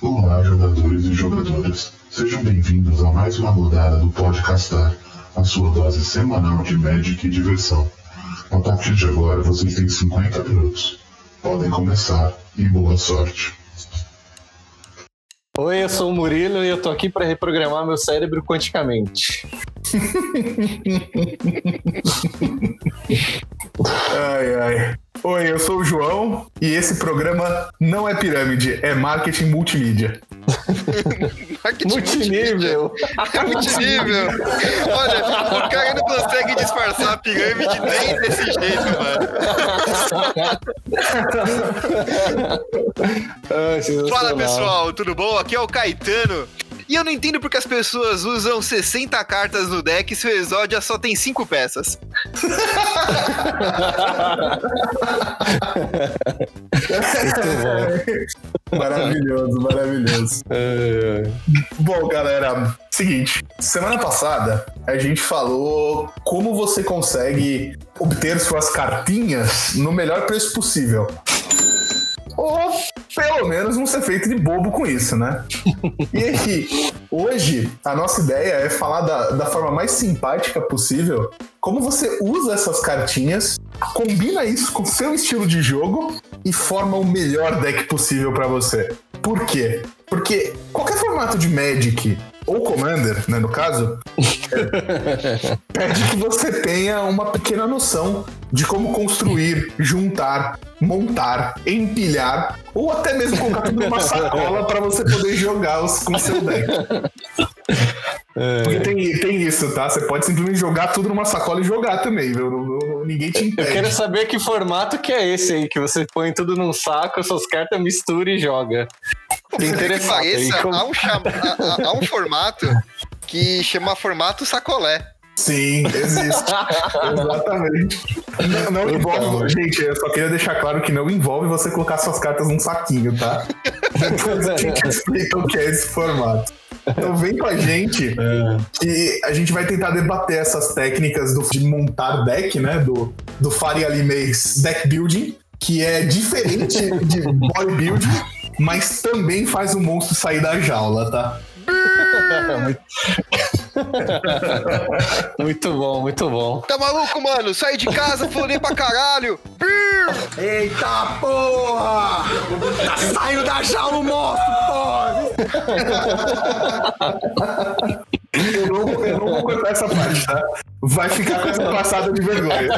Olá, jogadores e jogadoras. Sejam bem-vindos a mais uma rodada do Podcastar, a sua dose semanal de Magic e diversão. A partir de agora, vocês têm 50 minutos. Podem começar e boa sorte. Oi, eu sou o Murilo e eu tô aqui para reprogramar meu cérebro quanticamente. ai, ai. Oi, eu sou o João e esse programa não é pirâmide, é marketing multimídia. marketing multinível. multinível. Olha, o cara não consegue disfarçar a pirâmide nem desse jeito, mano. Fala pessoal, tudo bom? Aqui é o Caetano. E eu não entendo porque as pessoas usam 60 cartas no deck se o Exódia só tem 5 peças. maravilhoso, maravilhoso. Bom, galera, seguinte. Semana passada a gente falou como você consegue obter suas cartinhas no melhor preço possível. Ou pelo menos não ser feito de bobo com isso, né? e aí, hoje a nossa ideia é falar da, da forma mais simpática possível como você usa essas cartinhas, combina isso com seu estilo de jogo e forma o melhor deck possível para você. Por quê? Porque qualquer formato de Magic ou Commander, né, no caso, pede que você tenha uma pequena noção de como construir, juntar, montar, empilhar ou até mesmo colocar tudo numa sacola para você poder jogar os, com seu deck. É. Porque tem, tem isso, tá? Você pode simplesmente jogar tudo numa sacola e jogar também, viu? ninguém te impede. Eu quero saber que formato que é esse aí, que você põe tudo num saco, suas cartas mistura e joga. É interessante. Há, um chama, há, há um formato que chama formato sacolé. Sim, existe. Exatamente. Não, não envolve. Gente, eu só queria deixar claro que não envolve você colocar suas cartas num saquinho, tá? Depois a gente explica o que é esse formato. Então vem com a gente é. que a gente vai tentar debater essas técnicas do, de montar deck, né? Do, do Faria Limeis deck building, que é diferente de bodybuilding, mas também faz o monstro sair da jaula, tá? muito bom, muito bom. Tá maluco, mano? Saí de casa, florei pra caralho. Eita porra! Tá saindo da jaula o monstro, porra! Eu não, eu não vou contar essa parte, tá? Vai ficar com essa passada de vergonha.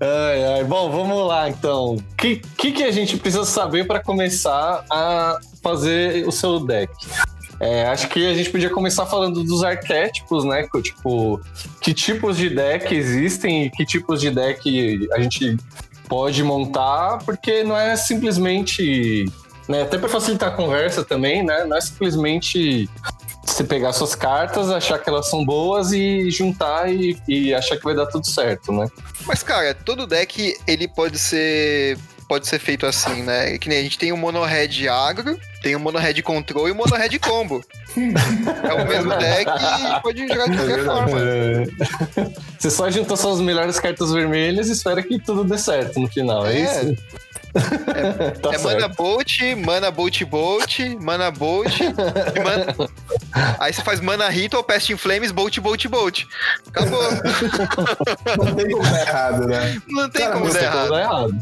ai, ai. Bom, vamos lá então. O que, que, que a gente precisa saber para começar a fazer o seu deck? É, acho que a gente podia começar falando dos arquétipos, né? Tipo, que tipos de deck existem e que tipos de deck a gente pode montar, porque não é simplesmente né? Até para facilitar a conversa também, né? Não é simplesmente você pegar suas cartas, achar que elas são boas e juntar e, e achar que vai dar tudo certo, né? Mas, cara, todo deck ele pode ser pode ser feito assim, né? Que nem a gente tem o mono red agro, tem o mono red control e o mono red combo. é o mesmo deck e pode jogar de qualquer forma. Você só junta suas melhores cartas vermelhas e espera que tudo dê certo no final, é, é isso? É, tá é Mana Bolt, Mana Bolt Bolt, Mana Bolt. mana... Aí você faz Mana Ritual, Pest in Flames, Bolt Bolt Bolt. Acabou. Não tem como dar errado, né? Não tem Cara, como dar errado. errado.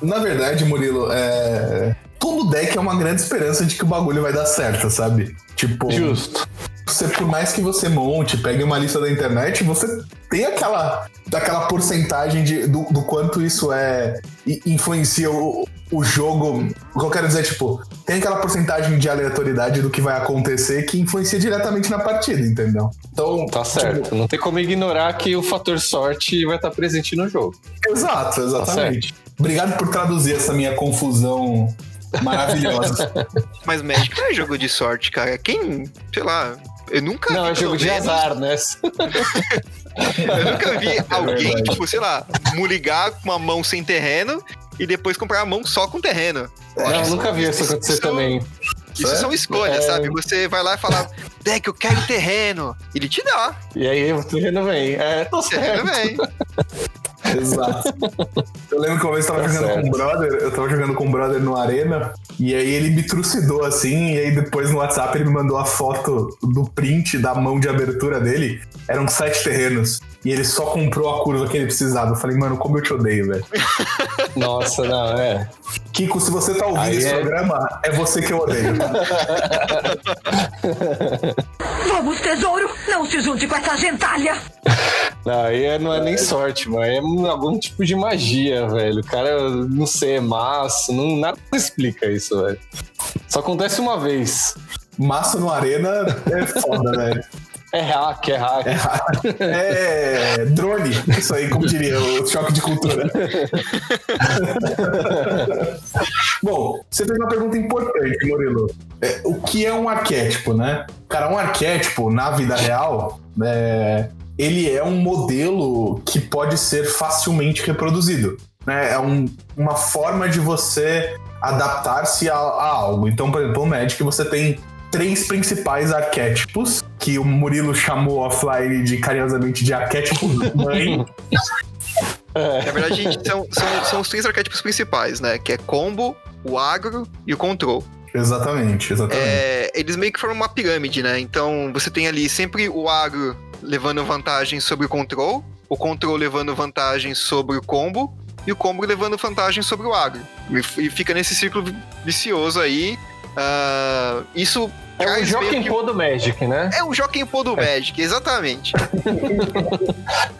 Na verdade, Murilo, é... todo deck é uma grande esperança de que o bagulho vai dar certo, sabe? Tipo. Justo você, por mais que você monte, pegue uma lista da internet, você tem aquela, aquela porcentagem de, do, do quanto isso é influencia o, o jogo. O que eu quero dizer, tipo, tem aquela porcentagem de aleatoriedade do que vai acontecer que influencia diretamente na partida, entendeu? Então. Tá certo. Tipo, não tem como ignorar que o fator sorte vai estar presente no jogo. Exato, tá exatamente. Tá Obrigado por traduzir essa minha confusão maravilhosa. Mas Magic não é jogo de sorte, cara. Quem, sei lá, eu nunca Não, vi, é jogo de azar, né? eu nunca vi é alguém, é tipo, sei lá, muligar com uma mão sem terreno e depois comprar a mão só com terreno. Não, nunca vi isso acontecer também. Isso é? são escolhas, é... sabe? Você vai lá e fala, Deck, eu quero terreno. Ele te dá. E aí o terreno vem. É, tô certo. O terreno vem. Exato. Eu lembro que uma vez eu tava Tá jogando certo. com um brother, eu tava jogando com um brother no Arena, e aí ele me trucidou assim, e aí depois no WhatsApp ele me mandou a foto do print da mão de abertura dele. Eram sete terrenos. E ele só comprou a curva que ele precisava. Eu falei, mano, como eu te odeio, velho. Nossa, não, é. Kiko, se você tá ouvindo Aí esse é- programa, é você que eu odeio. Vamos, tesouro! Não se junte com essa gentalha! Não, aí é- não é nem sorte, mano. É algum tipo de magia, velho. O cara, não sei, é massa. Não, nada explica isso, velho. Só acontece uma vez. Massa no Arena é foda, velho. É hack, é hack. É drone, isso aí, como diria, o choque de cultura. Bom, você fez uma pergunta importante, Murilo. É, o que é um arquétipo, né? Cara, um arquétipo na vida real, é, ele é um modelo que pode ser facilmente reproduzido. Né? É um- uma forma de você adaptar-se a, a algo. Então, por exemplo, o Magic você tem três principais arquétipos, que o Murilo chamou offline de carinhosamente de arquétipo mãe. Na verdade, gente, são, são, são os três arquétipos principais, né? Que é combo, o agro e o control. exatamente, exatamente. É, eles meio que formam uma pirâmide, né? Então você tem ali sempre o agro levando vantagem sobre o control, o control levando vantagem sobre o combo e o combo levando vantagem sobre o agro. E, e fica nesse círculo vicioso aí. Ah, isso É o Joaquim que- Pô do Magic, né? É o Joaquim Pô do Magic, exatamente.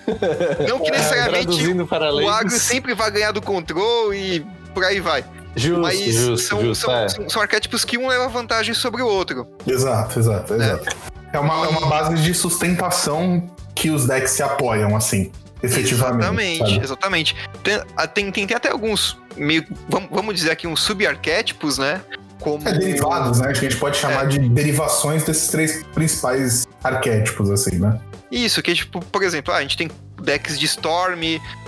Não que necessariamente Traduzindo para o agro sempre vai ganhar do control e por aí vai. Justo, Mas justo, são, justo. são, é. são, são arquétipos que um leva vantagem sobre o outro. Exato, exato, exato. É uma, é uma base de sustentação que os decks se apoiam, assim, efetivamente. Exatamente, sabe? exatamente. Tem, ah, tem, tem, tem até alguns meio. Vamos, vamos dizer aqui uns subarquétipos, né? Como. É derivados, né? Acho que a gente pode chamar de derivações desses três principais arquétipos, assim, né? Isso, que é tipo, por exemplo, ah, a gente tem decks de Storm,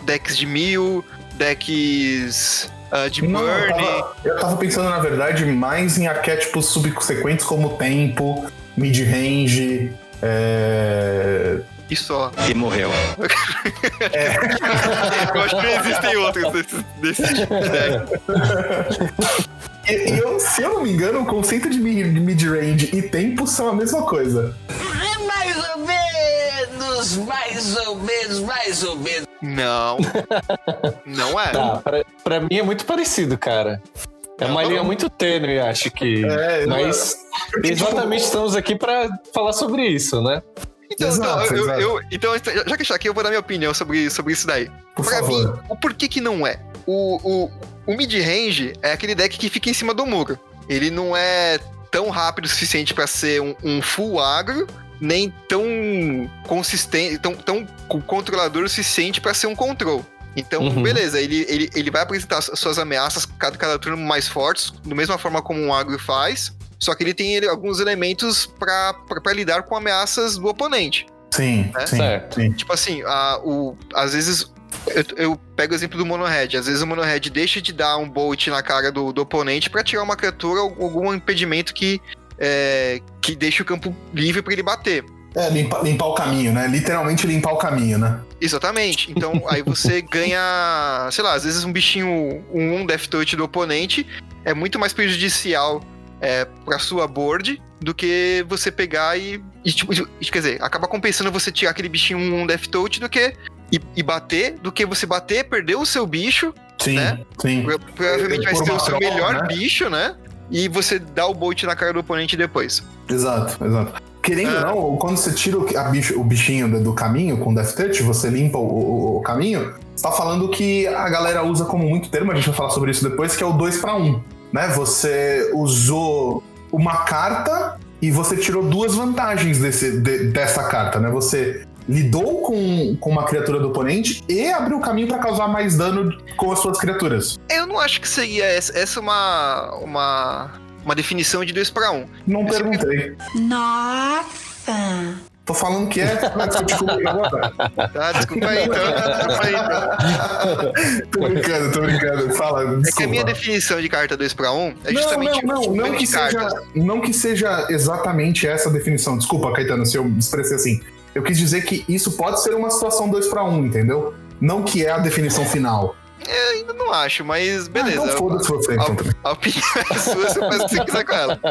decks de Mil, decks ah, de Não, eu, Burn. tava, eu tava pensando, na verdade, mais em arquétipos subsequentes como tempo, mid-range, é... E só. E morreu. Eu acho que não existem outros desses tipos de deck. E, eu, se eu não me engano, o conceito de mi- de mid-range e tempo são a mesma coisa. É mais ou menos, mais ou menos, mais ou menos. Não. Não é. Tá, pra, pra mim é muito parecido, cara. É uma Não, linha não. muito tênue, acho que. É, é- Mas exatamente estamos aqui pra falar sobre isso, né? Então, Exato, então, eu- exato. eu- então, já que está aqui, eu vou dar minha opinião sobre, sobre isso daí. Por pra favor. mim, o porquê que não é? O, o, o mid-range é aquele deck que fica em cima do muro. Ele não é tão rápido o suficiente pra ser um, um full agro, nem tão consistente, tão, tão co- controlador o suficiente pra ser um control. Então, Uhum. beleza, ele, ele, ele vai apresentar as suas ameaças cada, cada turno mais fortes, da mesma forma como um agro faz, só que ele tem alguns elementos pra lidar com ameaças do oponente. Sim, É? sim, Certo. sim. Tipo assim, a, o, às vezes. Eu, eu pego o exemplo do Monohead. Às vezes o Monohead deixa de dar um bolt na cara do, do oponente pra tirar uma criatura ou algum impedimento que, é, que deixe o campo livre pra ele bater. É, limpar, limpar o caminho, né? Literalmente limpar o caminho, né? Exatamente. Então aí você ganha, sei lá, às vezes um bichinho, um, um Death Touch do oponente é muito mais prejudicial é, pra sua board do que você pegar e, e, tipo, e, quer dizer, acaba compensando você tirar aquele bichinho um Death Touch do que e, e bater, do que você bater, perder o seu bicho, Sim, Né? sim. pro- provavelmente vai ser o seu troca, melhor né? bicho, né? E você dá o bolt na cara do oponente depois. Exato, exato. Querendo Ah. ou não, quando você tira o, a bicho- o bichinho do, do caminho com Death Touch, você limpa o, o- o caminho, você tá falando que a galera usa como muito termo, a gente vai falar sobre isso depois, que é o 2 para 1. Né? Você usou uma carta e você tirou duas vantagens desse, de- dessa carta, né? Você lidou com, com uma criatura do oponente e abriu o caminho para causar mais dano com as suas criaturas. Eu não acho que seria essa, essa é uma, uma, uma definição de 2 para 1. Não perguntei. Nossa! Tô falando que é, vai discutir comigo agora. Tá? Desculpa aí, então. Desculpa aí, então. tô brincando, tô brincando. Fala, É que a desculpa. minha definição de carta 2 para 1 é não, justamente não, não, não banco que, seja, não que seja exatamente essa definição. Desculpa, Caetano, se eu me expressei assim. Eu quis dizer que isso pode ser uma situação 2 para 1, entendeu? Não que é a definição final. Eu ainda não acho, mas beleza. Ah, foda-se você, então, também. a, a opinião é sua, você faz o que você quiser com ela.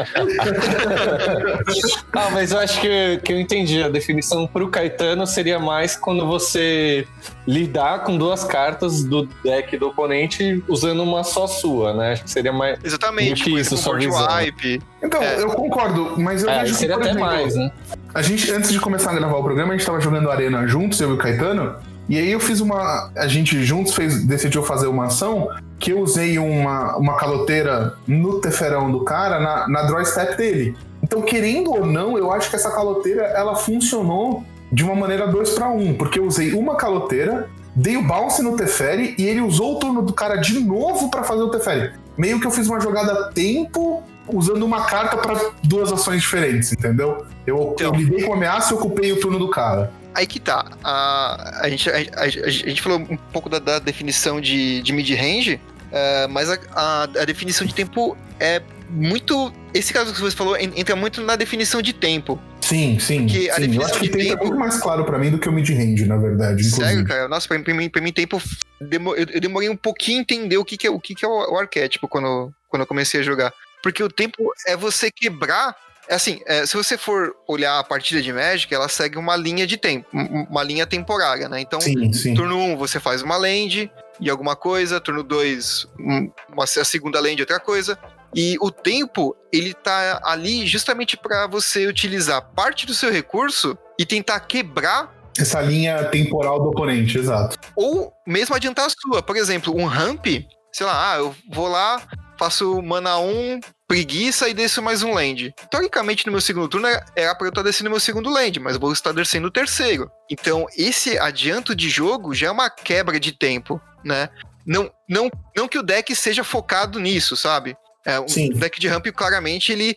Ah, mas eu acho que, que eu entendi. A definição pro Caetano seria mais quando você lidar com duas cartas do deck do oponente usando uma só sua, né? Acho que seria mais. Exatamente, Do que isso, visão. wipe. Então, É. eu concordo, mas eu É, vejo que, seria por até exemplo, mais, né? A gente, antes de começar a gravar o programa, a gente tava jogando Arena juntos, eu e o Caetano. E aí eu fiz uma. A gente juntos fez, decidiu fazer uma ação que eu usei uma, uma caloteira no teferão do cara na, na draw step dele. Então, querendo ou não, eu acho que essa caloteira ela funcionou de uma maneira 2 para 1, porque eu usei uma caloteira, dei o bounce no Teferi e ele usou o turno do cara de novo para fazer o Teferi. Meio que eu fiz uma jogada a tempo usando uma carta para duas ações diferentes, entendeu? Eu, eu Então. lidei com a ameaça e ocupei o turno do cara. Aí que tá. A, a, gente, a, a- a gente falou um pouco da, da definição de, de mid-range, é, mas a, a- a definição de tempo é muito. Esse caso que você falou en- entra muito na definição de tempo. Sim, sim. Porque a sim. Eu definição acho que de tempo é tempo- muito mais claro pra mim do que o mid-range, na verdade. Inclusive. Sério, cara? Nossa, pra, pra mim, pra mim tempo. eu, eu demorei um pouquinho a entender o que, que é, o, que que é o, o arquétipo quando, quando eu comecei a jogar. Porque o tempo é você quebrar. É Assim, é, se você for olhar a partida de Magic, ela segue uma linha de tempo, um- uma linha temporária, né? Então, Sim, sim. Turno 1 você faz uma land e alguma coisa, turno 2 um, uma, a segunda land outra coisa. E o tempo, ele tá ali justamente para você utilizar parte do seu recurso e tentar quebrar Essa linha temporal do oponente, exato. ou mesmo adiantar a sua. Por exemplo, um ramp, sei lá, ah, eu vou lá, faço mana 1, preguiça e desço mais um land. Teoricamente, no meu segundo turno era- pra eu estar descendo meu segundo land, mas vou estar descendo o terceiro. Então, esse adianto de jogo já é uma quebra de tempo, né? Não, não, não que o deck seja focado nisso, sabe? É, um Sim. deck de ramp, claramente, ele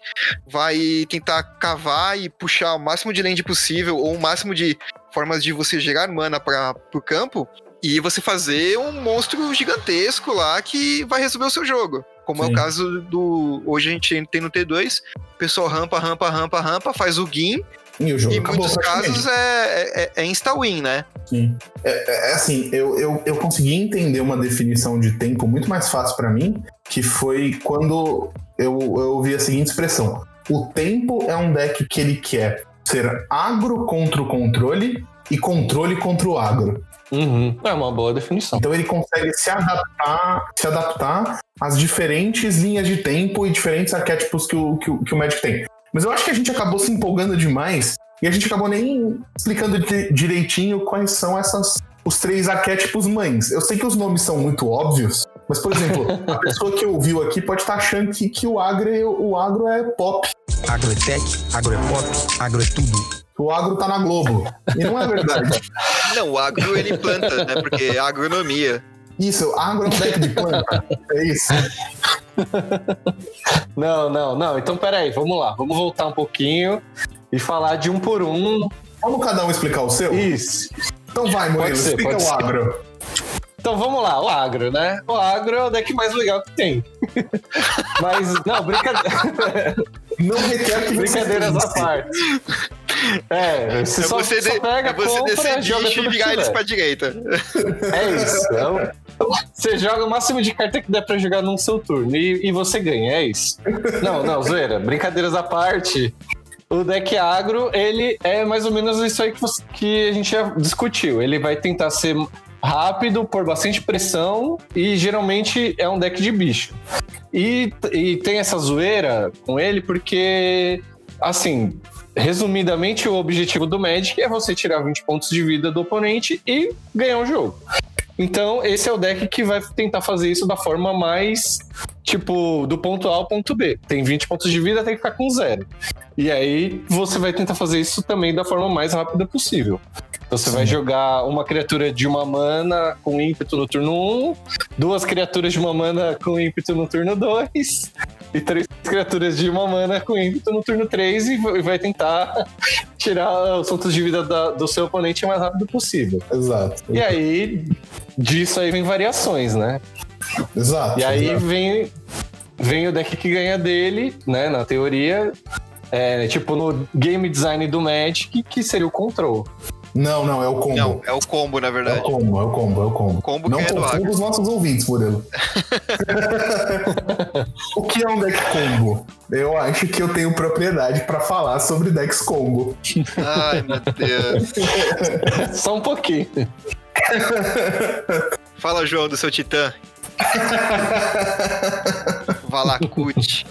vai tentar cavar e puxar o máximo de land possível, ou o máximo de formas de você gerar mana para o campo, e você fazer um monstro gigantesco lá que vai resolver o seu jogo. Como é Sim. o caso do. Hoje a gente tem no T2, o pessoal rampa, rampa, rampa, rampa, faz o GIM, E o jogo em acabou muitos casos é, é, é insta-win, né? Sim. É, é- é assim, eu, eu, eu consegui entender uma definição de tempo muito mais fácil pra mim, que foi quando eu, eu ouvi a seguinte expressão. O tempo é um deck que ele quer ser agro contra o controle e controle contra o agro. Uhum. É uma boa definição. Então ele consegue se adaptar, se adaptar às diferentes linhas de tempo e diferentes arquétipos que o, que o, que o Magic tem. Mas eu acho que a gente acabou se empolgando demais e a gente acabou nem explicando di- direitinho quais são essas os três arquétipos mães. Eu sei que os nomes são muito óbvios, mas, por exemplo, a pessoa que ouviu aqui pode estar achando que, que o, agro, é- o agro é pop. Agro é tech, agro é pop, agro é tudo. O agro tá na Globo. E não é verdade. Não, o agro ele planta, né? Porque é agronomia. Isso, agro é um deck de planta. É isso. Não, não, não. Então, peraí, vamos lá. Vamos voltar um pouquinho e falar de um por um. Vamos cada um explicar o seu? Isso. Então vai, Murilo, ser, explica o ser. agro. Então vamos lá, o agro, né? O agro é o deck mais legal que tem. Mas, não, brincadeira. Não requer que você brincadeiras à parte. É, você É só, você, só de- pega, é você compra, joga tudo e virar eles pra direita. É isso. é o- Você joga o máximo de carta que der pra jogar num seu turno e, e você ganha, é isso. Não, não, zoeira. Brincadeiras à parte. O deck agro, ele é mais ou menos isso aí que, você- que a gente já discutiu. Ele vai tentar ser rápido, por bastante pressão e geralmente é um deck de bicho. E, e tem essa zoeira com ele porque, assim, resumidamente, o objetivo do Magic é você tirar 20 pontos de vida do oponente e ganhar o jogo. Então, esse é o deck que vai tentar fazer isso da forma mais, tipo, do ponto A ao ponto B. Tem 20 pontos de vida, tem que ficar com zero. E aí, você vai tentar fazer isso também da forma mais rápida possível. Então, você vai jogar uma criatura de uma mana com ímpeto no turno 1, duas criaturas de uma mana com ímpeto no turno 2, e três criaturas de uma mana com ímpeto no turno 3 e vai- vai tentar tirar os pontos de vida da- do seu oponente o mais rápido possível. Exato. E aí, disso aí vem variações, né? Exato. E aí exato. vem, vem o deck que ganha dele, né? Na teoria. É, tipo, no game design do Magic, que seria o control. Não, não, é o combo. Não, é o combo, na É o verdade. combo, é o combo, é o combo. Combo Não que é do os nossos ouvintes, Murilo. o que é um deck combo? Eu acho que eu tenho propriedade pra falar sobre decks combo. Ai, meu Deus. Só um pouquinho. Fala, João, do seu titã. Valakut.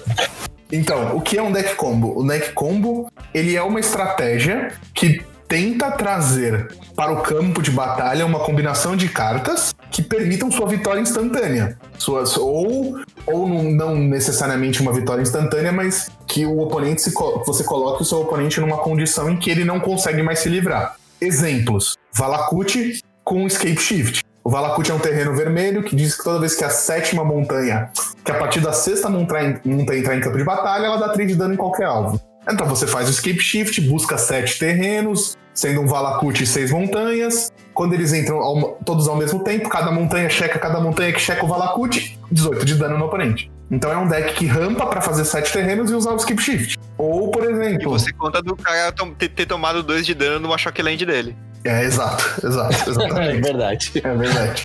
Então, o que é um deck combo? O deck combo, ele é uma estratégia que tenta trazer para o campo de batalha uma combinação de cartas que permitam sua vitória instantânea. Suas, ou ou não, não necessariamente uma vitória instantânea, mas que o oponente se você coloque o seu oponente numa condição em que ele não consegue mais se livrar. Exemplos: Valakut com Escape Shift. O Valakut é um terreno vermelho que diz que toda vez que a sétima montanha, que a partir da sexta montanha, montanha entrar em campo de batalha, ela dá 3 de dano em qualquer alvo. Então você faz o Escape Shift, busca sete terrenos, sendo um Valakut e seis montanhas. Quando eles entram ao- todos ao mesmo tempo, cada montanha checa cada montanha que checa o Valakut, 18 de dano no oponente. Então é um deck que rampa pra fazer sete terrenos e usar o Skip Shift. Ou, por E exemplo. você conta do cara ter, ter tomado dois de dano numa Shockland dele. É, exato, exato, É exatamente. verdade. é verdade.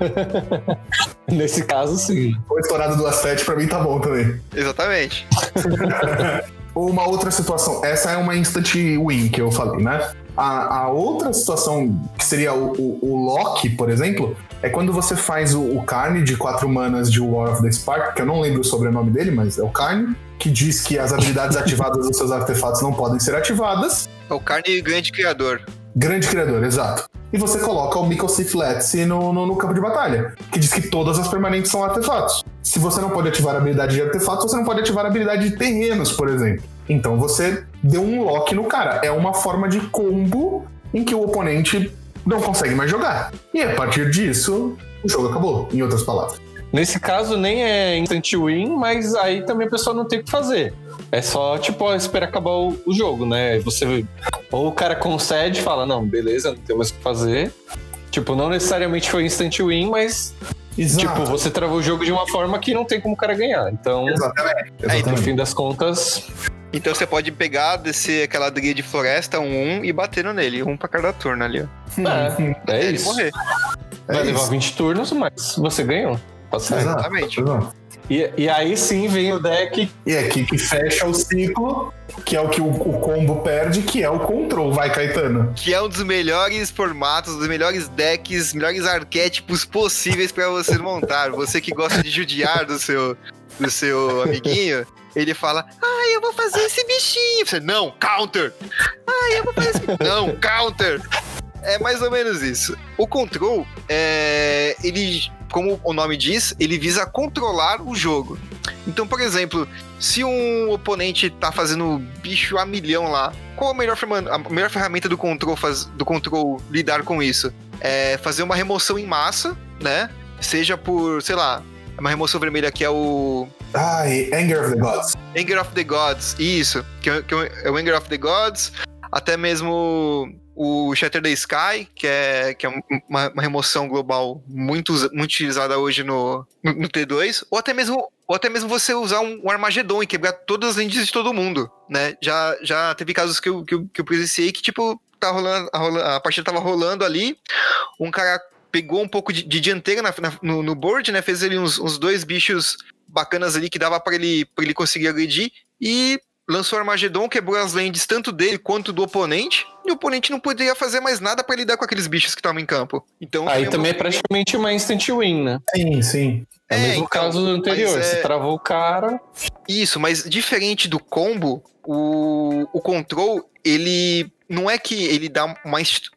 Nesse caso, sim. Ou estourado duas sete pra mim tá bom também. Exatamente. Ou uma outra situação, essa é uma instant win que eu falei, né? A, a outra situação, que seria o, o, o lock, por exemplo, é quando você faz o, o Carne de quatro manas de War of the Spark, que eu não lembro o sobrenome dele, mas é o Carne, que diz que as habilidades ativadas dos seus artefatos não podem ser ativadas. É o carne grande criador. Grande criador, exato. E você coloca o Mikkel Sith Letzi no, no, no campo de batalha, que diz que todas as permanentes são artefatos. Se você não pode ativar a habilidade de artefatos, você não pode ativar a habilidade de terrenos, por exemplo. Então você deu um lock no cara. É uma forma de combo em que o oponente não consegue mais jogar. E a partir disso, o jogo acabou, em outras palavras. Nesse caso, nem é instant win, mas aí também a pessoa não tem o que fazer. É só, tipo, esperar acabar o, o jogo, né? Você. Ou o cara concede e fala, não, beleza, não tem mais o que fazer. Tipo, não necessariamente foi instant win, mas, tipo, você travou o jogo de uma forma que não tem como o cara ganhar. Então, Exatamente. É, no fim das contas, Então você pode pegar, descer aquela trilha de floresta, um 1 e batendo nele. Um pra cada turno ali, ó. é, é Até ele isso. morrer. É Vai levar isso. 20 turnos, mas você ganhou. Tá certo. Exato, Exatamente. exato. E, e aí sim vem o deck. E é aqui que fecha o ciclo, que é o que o, o combo perde, que é o control. Vai, Caetano. Que é um dos melhores formatos, dos melhores decks, melhores arquétipos possíveis pra você montar. Você que gosta de judiar do seu, do seu amiguinho, ele fala: Ai, eu vou fazer esse bichinho. Você, não, counter! Ai, eu vou fazer esse. Não, counter! É mais ou menos isso. O control, é, ele, como o nome diz, ele visa controlar o jogo. Então, por exemplo, se um oponente tá fazendo bicho a milhão lá, qual a melhor, a melhor ferramenta do control, faz, do control lidar com isso? É fazer uma remoção em massa, né? Seja por, sei lá, uma remoção vermelha que é o Ai, Anger of the Gods. Anger of the Gods, isso, que é, que é o Anger of the Gods, até mesmo o Shatter the Sky, que é, que é uma, uma remoção global muito, muito utilizada hoje no, no, no T2, ou até mesmo ou até mesmo você usar um, um e quebrar todas as lentes de todo mundo, né? Já, já teve casos que eu, que eu, que eu presenciei que, tipo, tá rolando, a, a partida tava rolando ali, um cara pegou um pouco de, de dianteira na- na- no, no board, né? Fez ali uns, uns dois bichos bacanas ali que dava pra ele, ele conseguir agredir e lançou o Armagedon, quebrou as lands tanto dele quanto do oponente, e o oponente não poderia fazer mais nada pra lidar com aqueles bichos que estavam em campo. Então Aí também é praticamente uma instant win, né? Sim, sim. É o É, mesmo então, caso do anterior. é- Você travou o cara. Isso, mas diferente do combo, o, o control, ele não é que ele dá uma,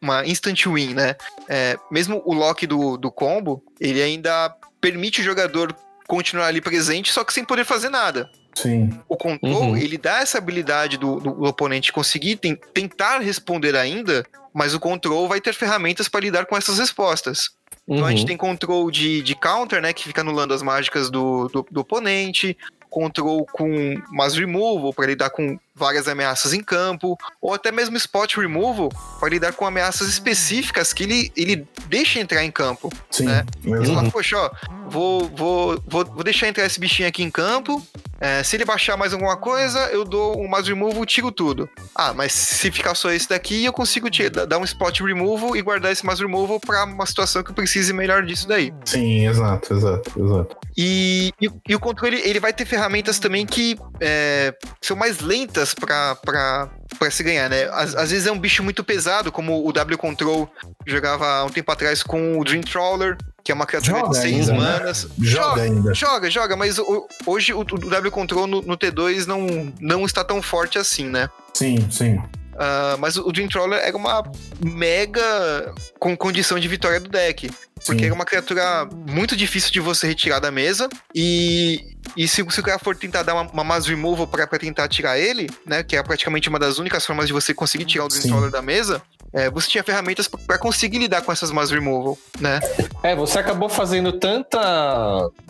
uma instant win, né? É, mesmo o lock do, do combo, ele ainda permite o jogador continuar ali presente, só que sem poder fazer nada. Sim. O control, Uhum. ele dá essa habilidade do, do- do oponente conseguir ten- tentar responder ainda, mas o control vai ter ferramentas para lidar com essas respostas. Então a gente Uhum. tem control de, de counter, né? Que fica anulando as mágicas do, do, do oponente. Control com mass removal para lidar com várias ameaças em campo. Ou até mesmo spot removal para lidar com ameaças específicas que ele, ele deixa entrar em campo. Sim. né? Ele fala, poxa, ó, vou, vou, vou, vou deixar entrar esse bichinho aqui em campo. É, se ele baixar mais alguma coisa, eu dou um mass removal, tiro tudo. Ah, mas se ficar só esse daqui, eu consigo tirar, dar um spot removal e guardar esse mass removal pra uma situação que eu precise melhor disso daí. Sim, exato, exato, exato. E, e, e o controle, ele vai ter ferramentas também que é, são mais lentas pra, pra se ganhar, né? Às, às vezes é um bicho muito pesado, como o W Control jogava há um tempo atrás com o Dream Trawler, que é uma criatura Joga de seis ainda, né? manas. Joga ainda. Joga, joga, mas o- hoje o, o W Control no, no T2 não, não está tão forte assim, né? Sim, sim. Ah, mas o Dream Trawler era uma mega com condição de vitória do deck. Porque Sim. era uma criatura muito difícil de você retirar da mesa. E, e se, se o cara for tentar dar uma, uma mass removal pra, pra tentar tirar ele, né? Que é praticamente uma das únicas formas de você conseguir tirar o Dream Sim. Trawler da mesa. é, você tinha ferramentas pra- pra conseguir lidar com essas mass removal, né? É, você acabou fazendo tanta.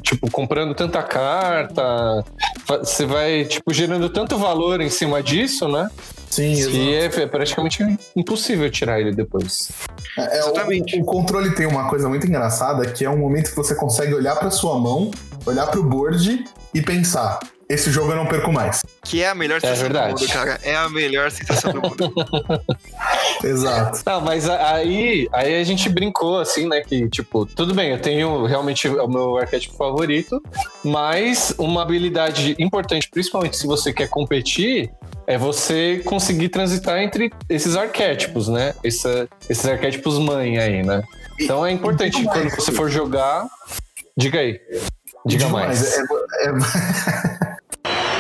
Tipo, comprando tanta carta. Você vai, tipo, gerando tanto valor em cima disso, né? Sim. Que é é praticamente impossível tirar ele depois. É, o- Exatamente. O, o controle tem uma coisa muito engraçada, que é um momento que você consegue olhar pra sua mão, olhar pro board e pensar: esse jogo eu não perco mais. Que é a melhor sensação do verdade. mundo, cara. É a melhor sensação do mundo. Exato. Não, mas aí, aí a gente brincou, assim, né? Que, tipo, tudo bem, eu tenho realmente o meu arquétipo favorito, mas uma habilidade importante, principalmente se você quer competir, é você conseguir transitar entre esses arquétipos, né? Essa- esses arquétipos mãe aí, né? Então é importante quando você for jogar. Diga aí. Diga mais. É, é-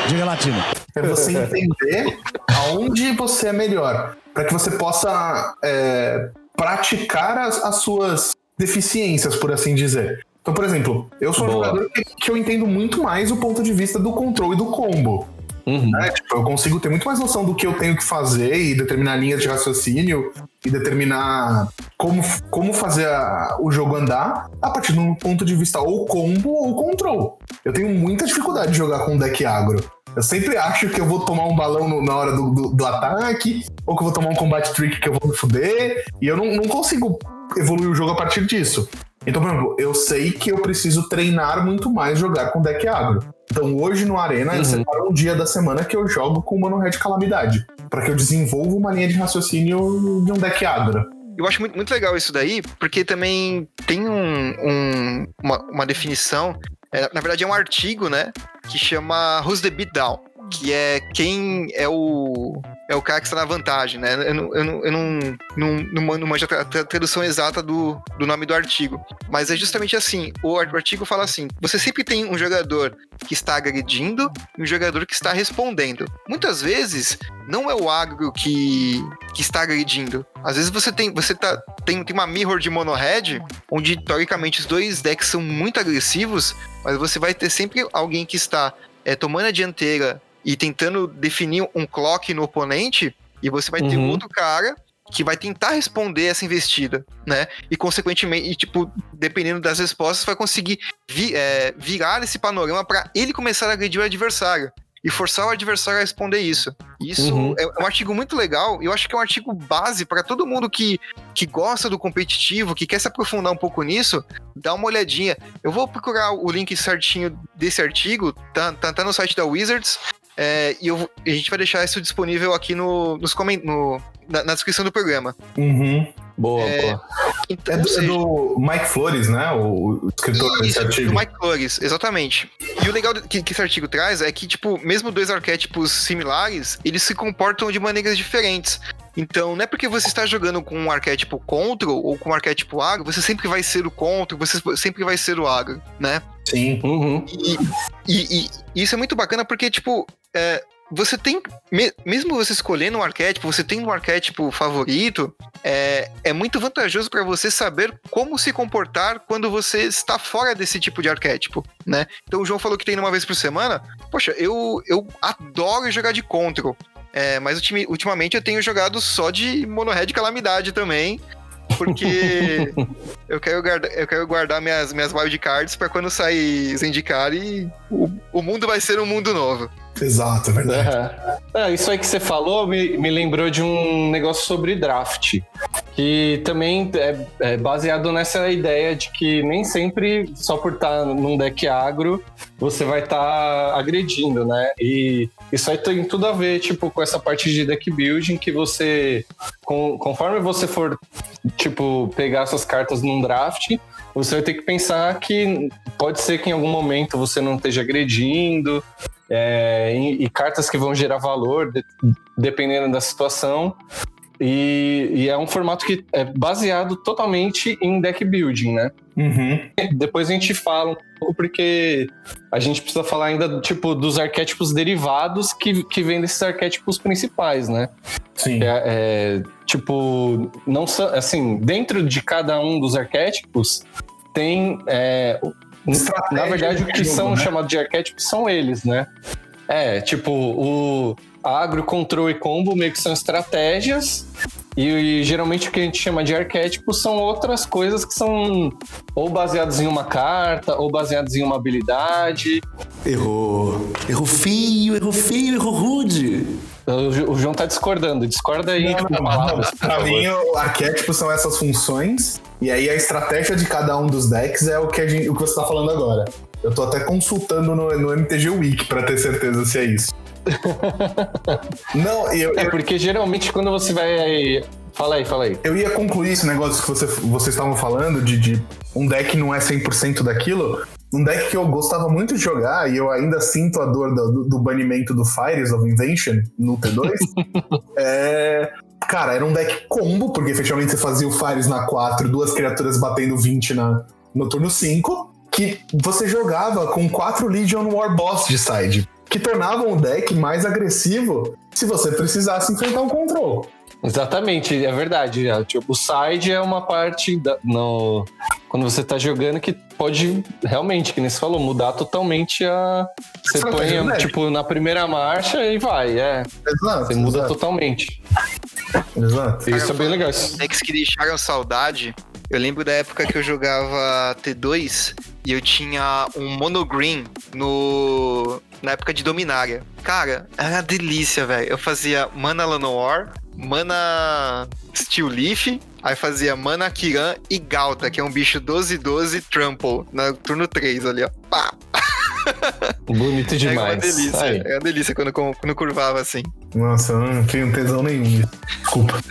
Diga latino. é você entender aonde você é melhor. Pra que você possa é, praticar as, as suas deficiências, por assim dizer. Então, por exemplo, eu sou um Boa. jogador que, que eu entendo muito mais o ponto de vista do controle e do combo. Uhum. né? Tipo, eu consigo ter muito mais noção do que eu tenho que fazer e determinar linhas de raciocínio e determinar como, como fazer a- o jogo andar a partir de um ponto de vista ou combo ou control. Eu tenho muita dificuldade de jogar com um deck agro. Eu sempre acho que eu vou tomar um balão no- na hora do, do- do ataque, ou que eu vou tomar um combat trick que eu vou me fuder, e eu não, não consigo evoluir o jogo a partir disso. Então, por exemplo, eu sei que eu preciso treinar muito mais jogar com deck agro. Então, hoje no Arena, eu Uhum. separo um dia da semana que eu jogo com o Mono Red Calamidade. Pra que eu desenvolva uma linha de raciocínio de um deck agro. Eu acho muito, muito legal isso daí, porque também tem um, um- uma, uma definição, é, na verdade é um artigo, né, que chama Who's the Beatdown, que é quem é o é o cara que está na vantagem, né? Eu não, eu não, eu não, não, não, man- não manjo a tra- tra- tradução exata do, do nome do artigo, mas é justamente assim, o artigo fala assim, você sempre tem um jogador que está agredindo e um jogador que está respondendo. Muitas vezes, não é o agro que, que está agredindo. Às vezes você tem, você tá, tem, tem uma mirror de mono red, onde teoricamente os dois decks são muito agressivos, mas você vai ter sempre alguém que está é, tomando a dianteira e tentando definir um clock no oponente, e você vai ter Uhum. outro cara que vai tentar responder essa investida, né? E consequentemente, e, tipo, dependendo das respostas, vai conseguir vi- é, virar esse panorama para ele começar a agredir o adversário e forçar o adversário a responder isso. Isso Uhum. é um artigo muito legal eu acho que é um artigo base para todo mundo que, que gosta do competitivo, que quer se aprofundar um pouco nisso, dá uma olhadinha. Eu vou procurar o link certinho desse artigo, tá, tá, tá no site da Wizards. É, e eu, a gente vai deixar isso disponível aqui no, nos comen- no- na, na descrição do programa. Uhum. Boa, É, boa. Então, É, do, é seja, do Mike Flores, né? O, o escritor desse Isso, artigo. do Mike Flores, exatamente. E o legal que, que esse artigo traz é que, tipo, mesmo dois arquétipos similares, eles se comportam de maneiras diferentes. Então, não é porque você está jogando com um arquétipo control ou com um arquétipo agro, você sempre vai ser o control, você sempre vai ser o agro, né? Sim. Uhum. E, e- e- e isso é muito bacana porque, tipo, é, você tem. me- mesmo você escolhendo um arquétipo, você tem um arquétipo favorito, é, é muito vantajoso para você saber como se comportar quando você está fora desse tipo de arquétipo, né? Então o João falou que tem uma vez por semana. Poxa, eu, eu adoro jogar de control. É, mas ultimi- ultimamente eu tenho jogado só de mono red calamidade também. Porque eu quero guardar, eu quero guardar minhas, minhas wildcards pra quando sair Zendikar e o, o mundo vai ser um mundo novo. Exato, é verdade. Aham. Ah, isso aí que você falou me, me lembrou de um negócio sobre draft. que também é, é baseado nessa ideia de que nem sempre, só por estar num deck agro, você vai estar agredindo, né? E isso aí tem tudo a ver, tipo, com essa parte de deck building que você, com, conforme você for, tipo, pegar essas cartas num draft, você vai ter que pensar que pode ser que em algum momento você não esteja agredindo, é, e, e, cartas que vão gerar valor, de, dependendo da situação. E, e, é um formato que é baseado totalmente em deck building, né? Uhum. Depois a gente fala um pouco, porque a gente precisa falar ainda tipo, dos arquétipos derivados que, que vêm desses arquétipos principais, né? Sim. É, é, tipo, não assim, dentro de cada um dos arquétipos tem. É, na verdade, o que são né? chamados de arquétipos são eles, né? É, tipo, o agro, control e combo meio que são estratégias. E, e, geralmente o que a gente chama de arquétipo são outras coisas que são ou baseadas em uma carta, ou baseadas em uma habilidade. Errou. Errou feio, errou feio, errou rude. O, o João tá discordando. Discorda aí. Não, não, não, não. Pra mim, o arquétipo são essas funções. E aí a estratégia de cada um dos decks é o que, a gente, o que você tá falando agora. Eu tô até consultando no, no MTG Wiki para ter certeza se é isso. Não, eu, É porque geralmente quando você vai. Fala aí, fala aí. Eu ia concluir esse negócio que você, vocês estavam falando de, de um deck não é 100% daquilo. Um deck que eu gostava muito de jogar e eu ainda sinto a dor do, do banimento do Fires of Invention no T2. é, cara, era um deck combo, porque efetivamente você fazia o Fires na 4, duas criaturas batendo 20 na, no turno 5, que você jogava com quatro Legion War Boss de side que tornavam o deck mais agressivo se você precisasse enfrentar um control. Exatamente, é verdade. É, tipo, o side é uma parte da, no, quando você tá jogando que pode realmente, que nem você falou, mudar totalmente a. Você põe, tipo, na primeira marcha e vai, é. Exato. Você muda exato. totalmente. Exato. Isso é bem legal. Decks que deixaram saudade. Eu lembro da época que eu jogava T2 e eu tinha um monogreen no na época de Dominária. Cara, era uma delícia, velho. Eu fazia Mana Llanowar, Mana Steel Leaf, aí fazia Mana Kiran e Galta, que é um bicho 12-12 Trample, no turno 3 ali, ó. Pá! Bonito demais. É uma delícia. Uma delícia quando, quando curvava assim. Nossa, eu não tenho tesão nenhum. Desculpa.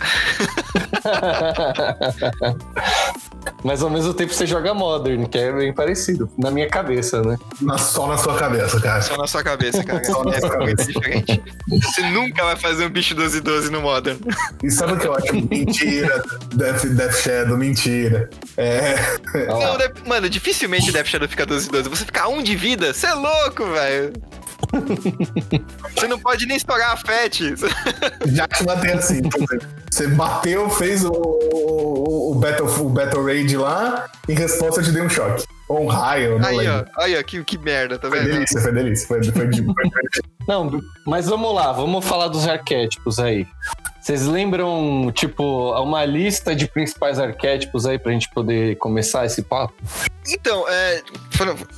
Mas ao mesmo tempo você joga Modern, que é bem parecido, na minha cabeça, né? Na, só na sua cabeça, cara. Só na sua cabeça, cara. Só na sua cabeça. diferente. Você nunca vai fazer um bicho 12-12 no Modern. E sabe o que eu acho? Mentira. Death, Death Shadow, mentira. É. Não, mano, dificilmente Death Shadow fica 12-12. Você fica um de vida, você é louco, velho. Você não pode nem estourar a FET. Já te matei assim, Você bateu, fez o, o, o, Battle, o Battle Raid lá, em resposta eu te dei um choque. Ou um raio, não aí, lembro. Ó, aí, ó, que, que merda, tá foi vendo? Delícia, foi delícia, foi delícia. Foi, foi, foi, não, mas vamos lá, vamos falar dos arquétipos aí. Vocês lembram, tipo, uma lista de principais arquétipos aí pra gente poder começar esse papo? Então, é.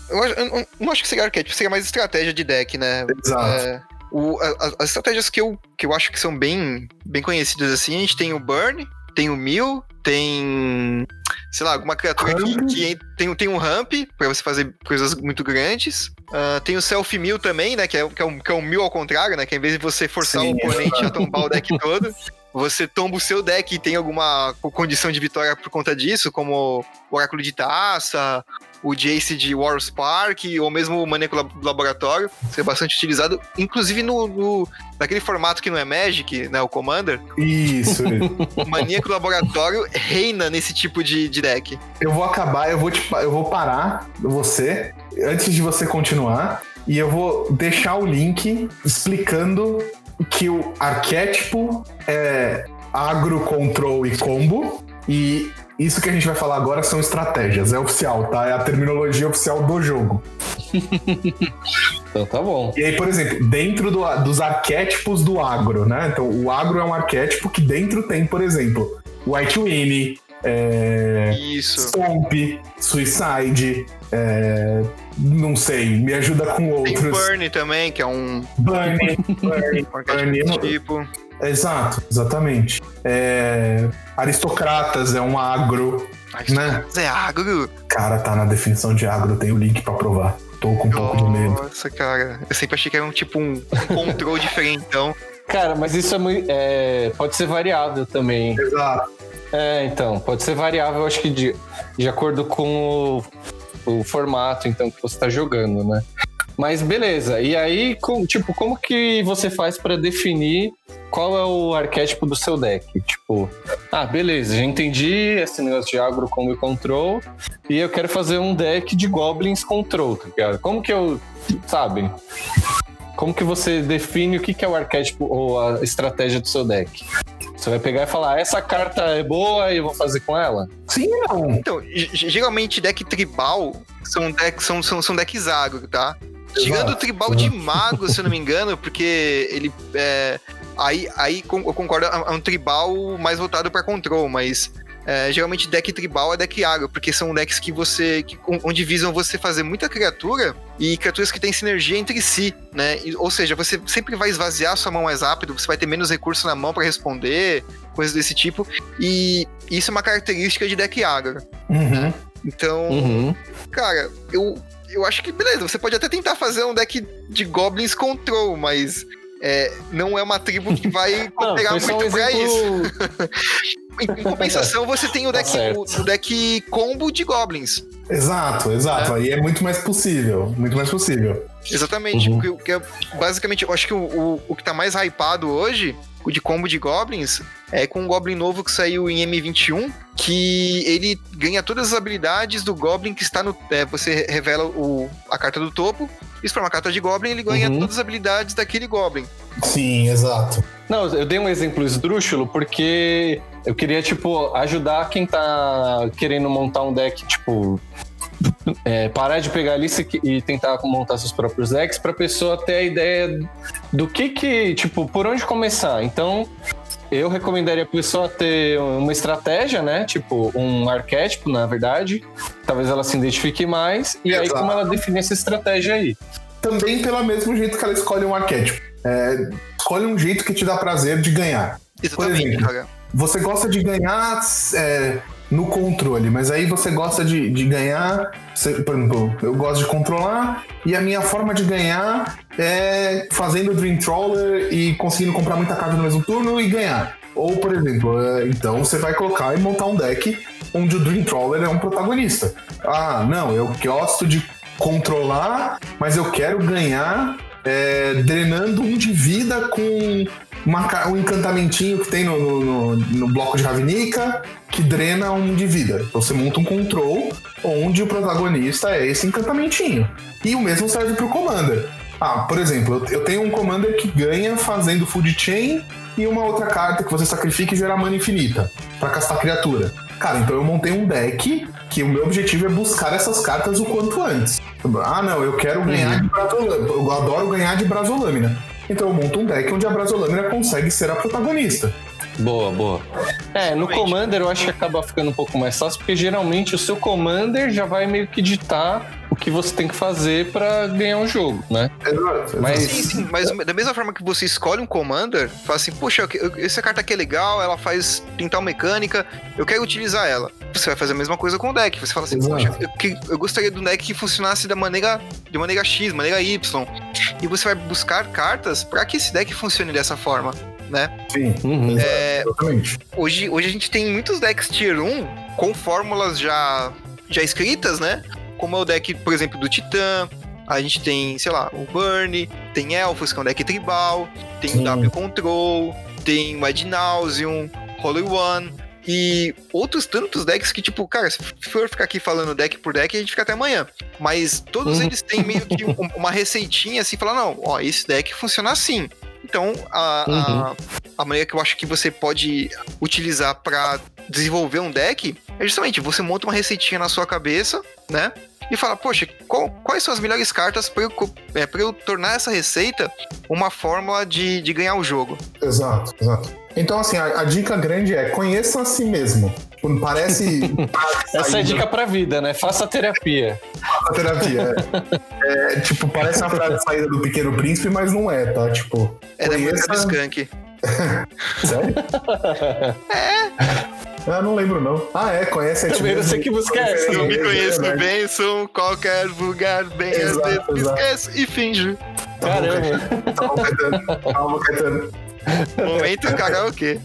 Eu, não acho que seria arquétipo, seria mais estratégia de deck, né? Exato. É, o, a, as estratégias que eu, que eu acho que são bem, bem conhecidas assim, a gente tem o Burn, tem o Mill, tem. Sei lá, alguma criatura que, que, tem, tem um ramp pra você fazer coisas muito grandes. Uh, tem o Self Mill também, né? Que é, que, é um, que é um Mill ao contrário, né? Que em vez de você forçar Sim, o oponente a tombar o deck todo, você tomba o seu deck e tem alguma condição de vitória por conta disso, como o Oráculo de Taça, o Jace de War Spark, ou mesmo o Maníaco do Laboratório, ser bastante utilizado, inclusive no, no, naquele formato que não é Magic, né, o Commander. Isso. o Maníaco Laboratório reina nesse tipo de, de deck. Eu vou acabar, eu vou, te, eu vou parar você, antes de você continuar, e eu vou deixar o link explicando que o arquétipo é agro, control e combo, e isso que a gente vai falar agora são estratégias, é oficial, tá? É a terminologia oficial do jogo. então tá bom. E aí, por exemplo, dentro do, dos arquétipos do agro, né? Então, o agro é um arquétipo que dentro tem, por exemplo, White Winnie, é, Isso. Stomp, Suicide, é, não sei, me ajuda com outros. Tem Burn também, que é um. Burn, Burn, Burn, Burn tipo. Exato, exatamente. É, Aristocratas é um agro, né? É agro. Cara, tá na definição de agro, tem o link pra provar. Tô com um pouco de medo. Nossa, cara. Eu sempre achei que era um tipo um, um control diferentão. Cara, mas isso é muito. é, pode ser variável também. Exato. É, então, pode ser variável, acho que de, de acordo com o, o formato, então, que você tá jogando, né? Mas beleza, e aí, com- tipo, como que você faz pra definir qual é o arquétipo do seu deck? Tipo, ah, beleza, já entendi esse negócio de agro combo control, e eu quero fazer um deck de goblins control, tá ligado? Como que eu, sabe? Como que você define o que que é o arquétipo ou a estratégia do seu deck? Você vai pegar e falar, essa carta é boa e eu vou fazer com ela? Sim, não. Então, geralmente deck tribal são decks, são, são, são decks agro, tá? Tirando o tribal de mago, se eu não me engano, porque ele. É, aí, aí eu concordo, é um tribal mais voltado pra control, mas. é, geralmente deck tribal é deck agro, porque são decks que você. Que, onde visam você fazer muita criatura e criaturas que têm sinergia entre si, né? E- ou seja, você sempre vai esvaziar sua mão mais rápido, você vai ter menos recurso na mão pra responder, coisas desse tipo. E isso é uma característica de deck agro. Uhum. Então, Uhum. cara, eu, eu acho que beleza, você pode até tentar fazer um deck de Goblins Control, mas é, não é uma tribo que vai Não, pegar só um muito pra isso. exemplo. Em, em compensação, você tem o Tá deck, certo. o, o deck combo de Goblins. Exato, exato. Aí é muito mais possível. Muito mais possível. Exatamente. Uhum. Porque, porque, basicamente, eu acho que o, o, o que tá mais hypado hoje, o de combo de Goblins, é com um Goblin novo que saiu em M21, que ele ganha todas as habilidades do Goblin que está no. é, você revela o, a carta do topo, isso para uma carta de Goblin, ele ganha Uhum. todas as habilidades daquele Goblin. Sim, exato. Não, eu dei um exemplo esdrúxulo porque eu queria, tipo, ajudar quem tá querendo montar um deck, tipo. É, parar de pegar a lista e- tentar montar seus próprios decks pra pessoa ter a ideia do que que, tipo, por onde começar. Então, eu recomendaria a pessoa ter uma estratégia, né? Tipo, um arquétipo, na verdade. Talvez ela se identifique mais. E aí, Exato. como ela definir essa estratégia aí? Também pelo mesmo jeito que ela escolhe um arquétipo. É, escolhe um jeito que te dá prazer de ganhar. Exatamente, exemplo. cara. Você gosta de ganhar é, no controle, mas aí você gosta de, de ganhar. você- por exemplo, eu gosto de controlar e a minha forma de ganhar é fazendo Dream Trawler e conseguindo comprar muita carta no mesmo turno e ganhar. Ou, por exemplo, é, então você vai colocar e montar um deck onde o Dream Trawler é um protagonista. Ah, não, eu gosto de controlar, mas eu quero ganhar é, drenando um de vida com uma um encantamentinho que tem no, no, no- no bloco de Ravnica que drena um de vida. Então você monta um control onde o protagonista é esse encantamentinho. E o mesmo serve para o Commander. Ah, por exemplo, eu- eu tenho um Commander que ganha fazendo Food Chain e uma outra carta que você sacrifica e gera mana infinita para castar criatura. Cara, então eu montei um deck que o meu objetivo é buscar essas cartas o quanto antes. Ah, não, eu quero ganhar de Brazolâmina. Eu adoro ganhar de Brazolâmina. Então eu monto um deck onde a Brazolâmina consegue ser a protagonista. Boa, boa. É, no. Commander eu acho que acaba ficando um pouco mais fácil, porque geralmente o seu Commander já vai meio que ditar o que você tem que fazer pra ganhar um jogo, né? Exato. Mas- Sim, sim, mas da mesma forma que você escolhe um commander, fala assim, eu- essa carta aqui é legal, ela faz tem tal mecânica, eu quero utilizar ela. Você vai fazer a mesma coisa com o deck. Você fala assim, Exato. poxa, eu, que- eu gostaria de um deck que funcionasse da maneira, de maneira X, maneira Y. E você vai buscar cartas para que esse deck funcione dessa forma, né? Sim, Uhum. exatamente. Hoje, hoje a gente tem muitos decks Tier 1 com fórmulas já, já escritas, né? Como é o deck, por exemplo, do Titã. A gente tem, sei lá, o Burn, tem Elfos, que é um deck tribal, tem Sim. o W Control, tem o Ad Nauseum, Holy One e outros tantos decks que, tipo, cara, se for ficar aqui falando deck por deck, a gente fica até amanhã. Mas todos Uhum. eles têm meio que um- uma receitinha assim, falar, não, ó, esse deck funciona assim. Então, a, a, a maneira que eu acho que você pode utilizar para desenvolver um deck é justamente você monta uma receitinha na sua cabeça, né? E fala, poxa, qual- quais são as melhores cartas para eu, é, pra eu tornar essa receita uma fórmula de, de ganhar o jogo? Exato, exato. Então, assim, a, a dica grande é conheça a si mesmo. Parece. Essa é a dica pra vida, né? Faça terapia. A terapia. É. É, tipo, parece uma frase de saída do Pequeno Príncipe, mas não é, tá? Tipo, É da música do Skunk. Sério? Ah, não lembro não. Ah, é, conhece a Também não sei que música é essa. Eu me conheço É, bem, sou qualquer lugar, bem às Exato, vezes me exato. esqueço e finjo. Caramba. Calma, Caetano. Calma, Caetano. Momento karaokê.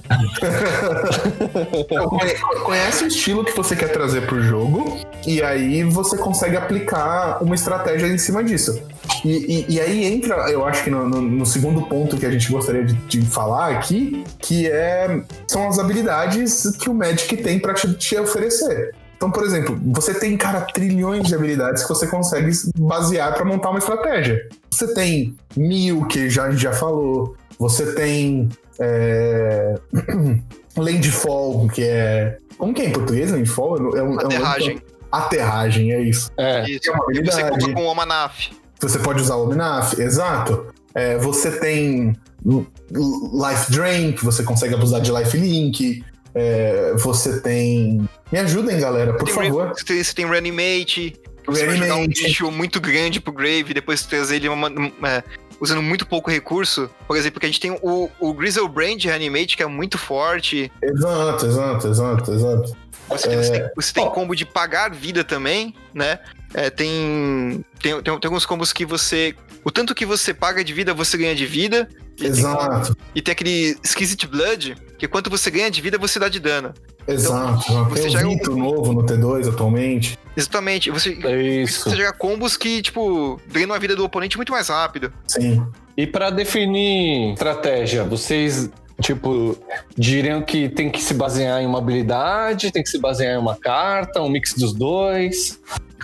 Então, conhe- Conhece o estilo que você quer trazer pro jogo e aí você consegue aplicar uma estratégia em cima disso. E, e- e aí entra, eu acho que no, no- no segundo ponto que a gente gostaria de, de falar aqui, que é são as habilidades que o Magic tem pra te, te oferecer. Então, por exemplo, você tem, cara, trilhões de habilidades que você consegue basear pra montar uma estratégia. Você tem mil, que já, já falou. Você tem. É... Landfall, que é. Como que é em português, Landfall? É um- é um- Aterragem. Aterragem, é isso. É. Isso. É uma E você habilidade. compra com o Omanaf. Você pode usar o Omnaf, exato. É, você tem Life Drain, que você consegue abusar de Life Link. É, você tem. Me ajudem, galera, por Tem favor. Re- Você tem, você tem Reanimate. Você vai jogar um Reanimate. bicho muito grande pro Grave, depois trazer ele uma- é, usando muito pouco recurso. Por exemplo, que a gente tem o, o Grizzlebrand de Reanimate, que é muito forte. Exato, exato, exato, exato. Você, tem, você tem- você tem combo de pagar vida também, né? É, tem, tem, tem, tem alguns combos que você. O tanto que você paga de vida, você ganha de vida. E tem, Exato, e tem aquele Exquisite Blood, que quanto você ganha de vida, você dá de dano. exato. você tem é um- Vito novo no T2 atualmente. Exatamente. Você, É isso. você joga combos que, tipo, drenam a vida do oponente muito mais rápido. Sim. E pra definir estratégia, vocês, tipo, diriam que tem que se basear em uma habilidade, tem que se basear em uma carta, um mix dos dois,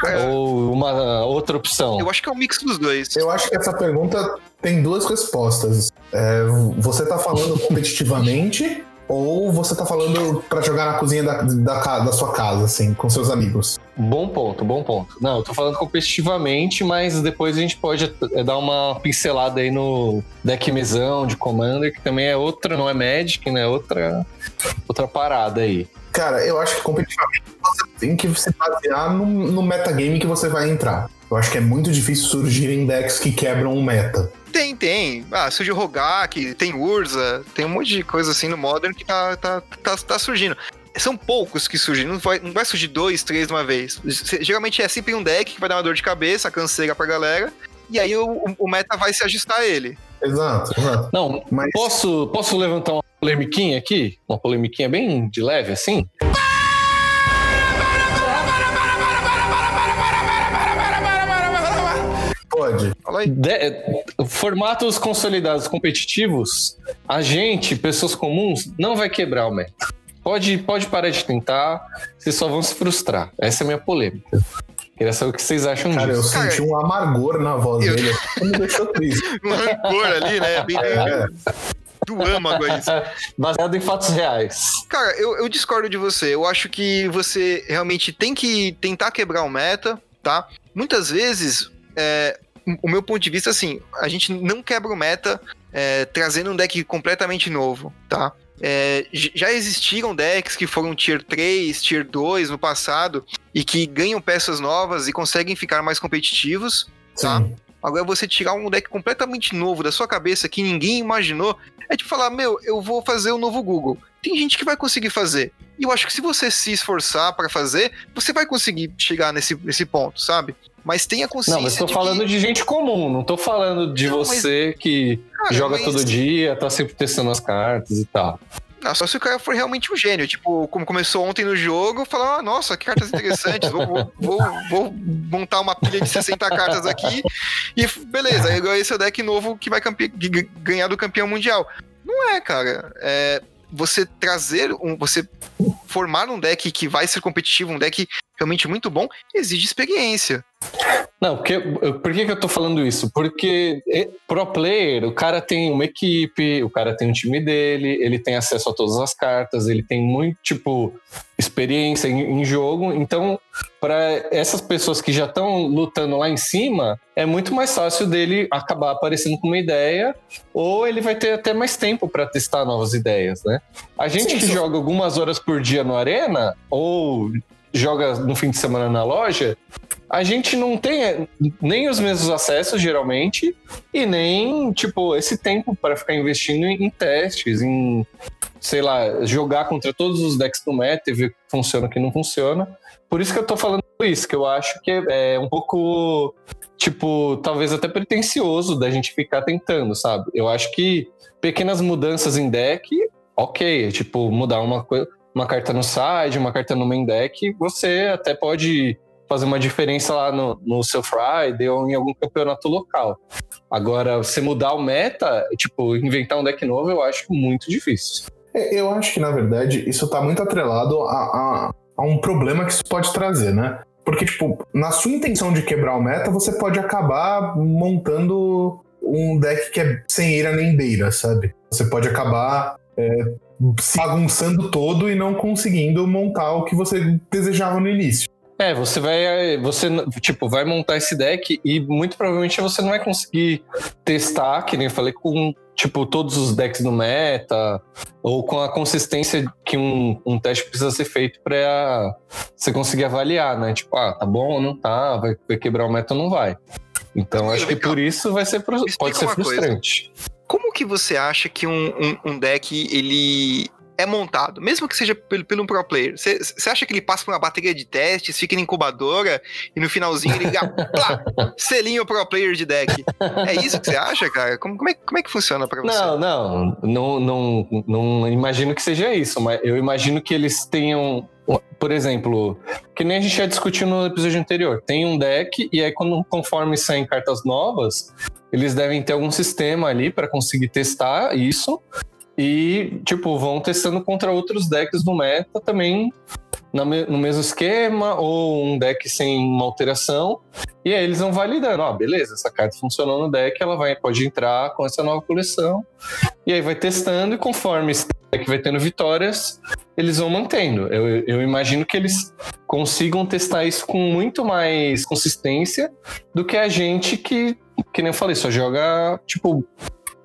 É, ou uma outra opção? eu acho que é um mix dos dois. Eu acho que essa pergunta tem duas respostas. É, você tá falando competitivamente ou você tá falando pra jogar na cozinha da, da, da sua casa, assim, com seus amigos? Bom ponto, bom ponto. Não, eu tô falando competitivamente, mas depois a gente pode eh, dar uma pincelada aí no deck mesão de Commander, que também é outra, não é Magic, né? Outra, outra parada aí. Cara, eu acho que competitivamente você tem que se basear no, no metagame que você vai entrar. Eu acho que é muito difícil surgirem decks que quebram o meta. Tem, tem. Ah, surgiu Rogak, tem Urza, tem um monte de coisa assim no Modern que tá, tá, tá, tá surgindo. São poucos que surgem, não vai, não vai surgir dois, três de uma vez. Geralmente é sempre um deck que vai dar uma dor de cabeça, canseira pra galera, e aí o, o meta vai se ajustar a ele. Exato, exato. Não, Mas posso, posso levantar uma polemiquinha aqui? Uma polemiquinha bem de leve, assim? Fala aí. De- formatos consolidados competitivos, a gente, pessoas comuns, não vai quebrar o meta. Pode, pode parar de tentar, vocês só vão se frustrar. Essa é a minha polêmica. Queria saber o que vocês acham Cara, eu disso. Cara, senti um amargor na voz eu- dele. Me deixou triste. Um rancor ali, né? Bem É. do âmago aí. Baseado em fatos reais. Cara, eu, eu discordo de você. Eu acho que você realmente tem que tentar quebrar o meta, tá? Muitas vezes, é, o meu ponto de vista, assim, a gente não quebra o meta é, trazendo um deck completamente novo, tá? É, já existiram decks que foram tier 3, tier 2 no passado e que ganham peças novas e conseguem ficar mais competitivos, tá? Sim. Agora você tirar um deck completamente novo da sua cabeça que ninguém imaginou, é tipo falar, meu, eu vou fazer o novo Google. Tem gente que vai conseguir fazer. E eu acho que se você se esforçar pra fazer, você vai conseguir chegar nesse, nesse ponto, sabe? Mas tenha consciência Não, mas de falando que, de gente comum, não tô falando de Não, mas- você que cara, joga mas- todo dia, tá sempre testando as cartas e tal. Não, só se o cara for realmente um gênio. Tipo, como começou ontem no jogo, falar, ah, nossa, que cartas interessantes, vou, vou, vou, vou montar uma pilha de 60 cartas aqui e beleza, esse é o deck novo que vai ganhar do campeão mundial. Não é, cara. É, você trazer um. Você formar um deck que vai ser competitivo, um deck realmente muito bom, exige experiência. Não, porque, por que, que eu tô falando isso? Porque é, pro player, o cara tem uma equipe, o cara tem um time dele, ele tem acesso a todas as cartas, ele tem muito, tipo, experiência em, em jogo. Então, para essas pessoas que já estão lutando lá em cima, é muito mais fácil dele acabar aparecendo com uma ideia, ou ele vai ter até mais tempo para testar novas ideias, né? A gente Sim, que joga algumas horas por dia no Arena, ou joga no fim de semana na loja, a gente não tem é, nem os mesmos acessos, geralmente, e nem, tipo, esse tempo para ficar investindo em, testes, em, sei lá, jogar contra todos os decks do meta e ver que funciona que não funciona. Por isso que eu tô falando isso, que eu acho que é um pouco, tipo, talvez até pretencioso da gente ficar tentando, sabe? Eu acho que pequenas mudanças em deck, ok, tipo, mudar uma coisa, uma carta no side, uma carta no main deck, você até pode fazer uma diferença lá no, no seu Friday ou em algum campeonato local. Agora, você mudar o meta, tipo, inventar um deck novo, eu acho muito difícil. É, Eu acho que, na verdade, isso tá muito atrelado a, a- a um problema que isso pode trazer, né? Porque, tipo, na sua intenção de quebrar o meta, você pode acabar montando um deck que é sem eira nem beira, sabe? Você pode acabar é, se bagunçando todo e não conseguindo montar o que você desejava no início. É, você vai, você tipo, vai montar esse deck e muito provavelmente você não vai conseguir testar, que nem eu falei, com tipo todos os decks do meta ou com a consistência que um, um teste precisa ser feito para você conseguir avaliar, né? Tipo, ah, tá bom ou não tá, vai, vai quebrar o meta ou não vai. Então acho que por isso vai ser pode ser uma coisa. Como que você acha que um, um, um deck ele é montado, mesmo que seja pelo, pelo um pro player? Você acha que ele passa por uma bateria de testes, fica na incubadora e no finalzinho ele liga, plá, selinho pro player de deck? É isso que você acha, cara? Como, como, é, como é que funciona pra você? Não, não, não, não, não imagino que seja isso, mas eu imagino que eles tenham, por exemplo, que nem a gente já discutiu no episódio anterior, tem um deck e aí quando, conforme saem cartas novas, eles devem ter algum sistema ali para conseguir testar isso e, tipo, vão testando contra outros decks do meta também no mesmo esquema ou um deck sem uma alteração e aí eles vão validando, ó, beleza, essa carta funcionou no deck, ela vai, pode entrar com essa nova coleção e aí vai testando e conforme esse deck vai tendo vitórias, eles vão mantendo. Eu, eu imagino que eles consigam testar isso com muito mais consistência do que a gente que, que nem eu falei, só joga, tipo,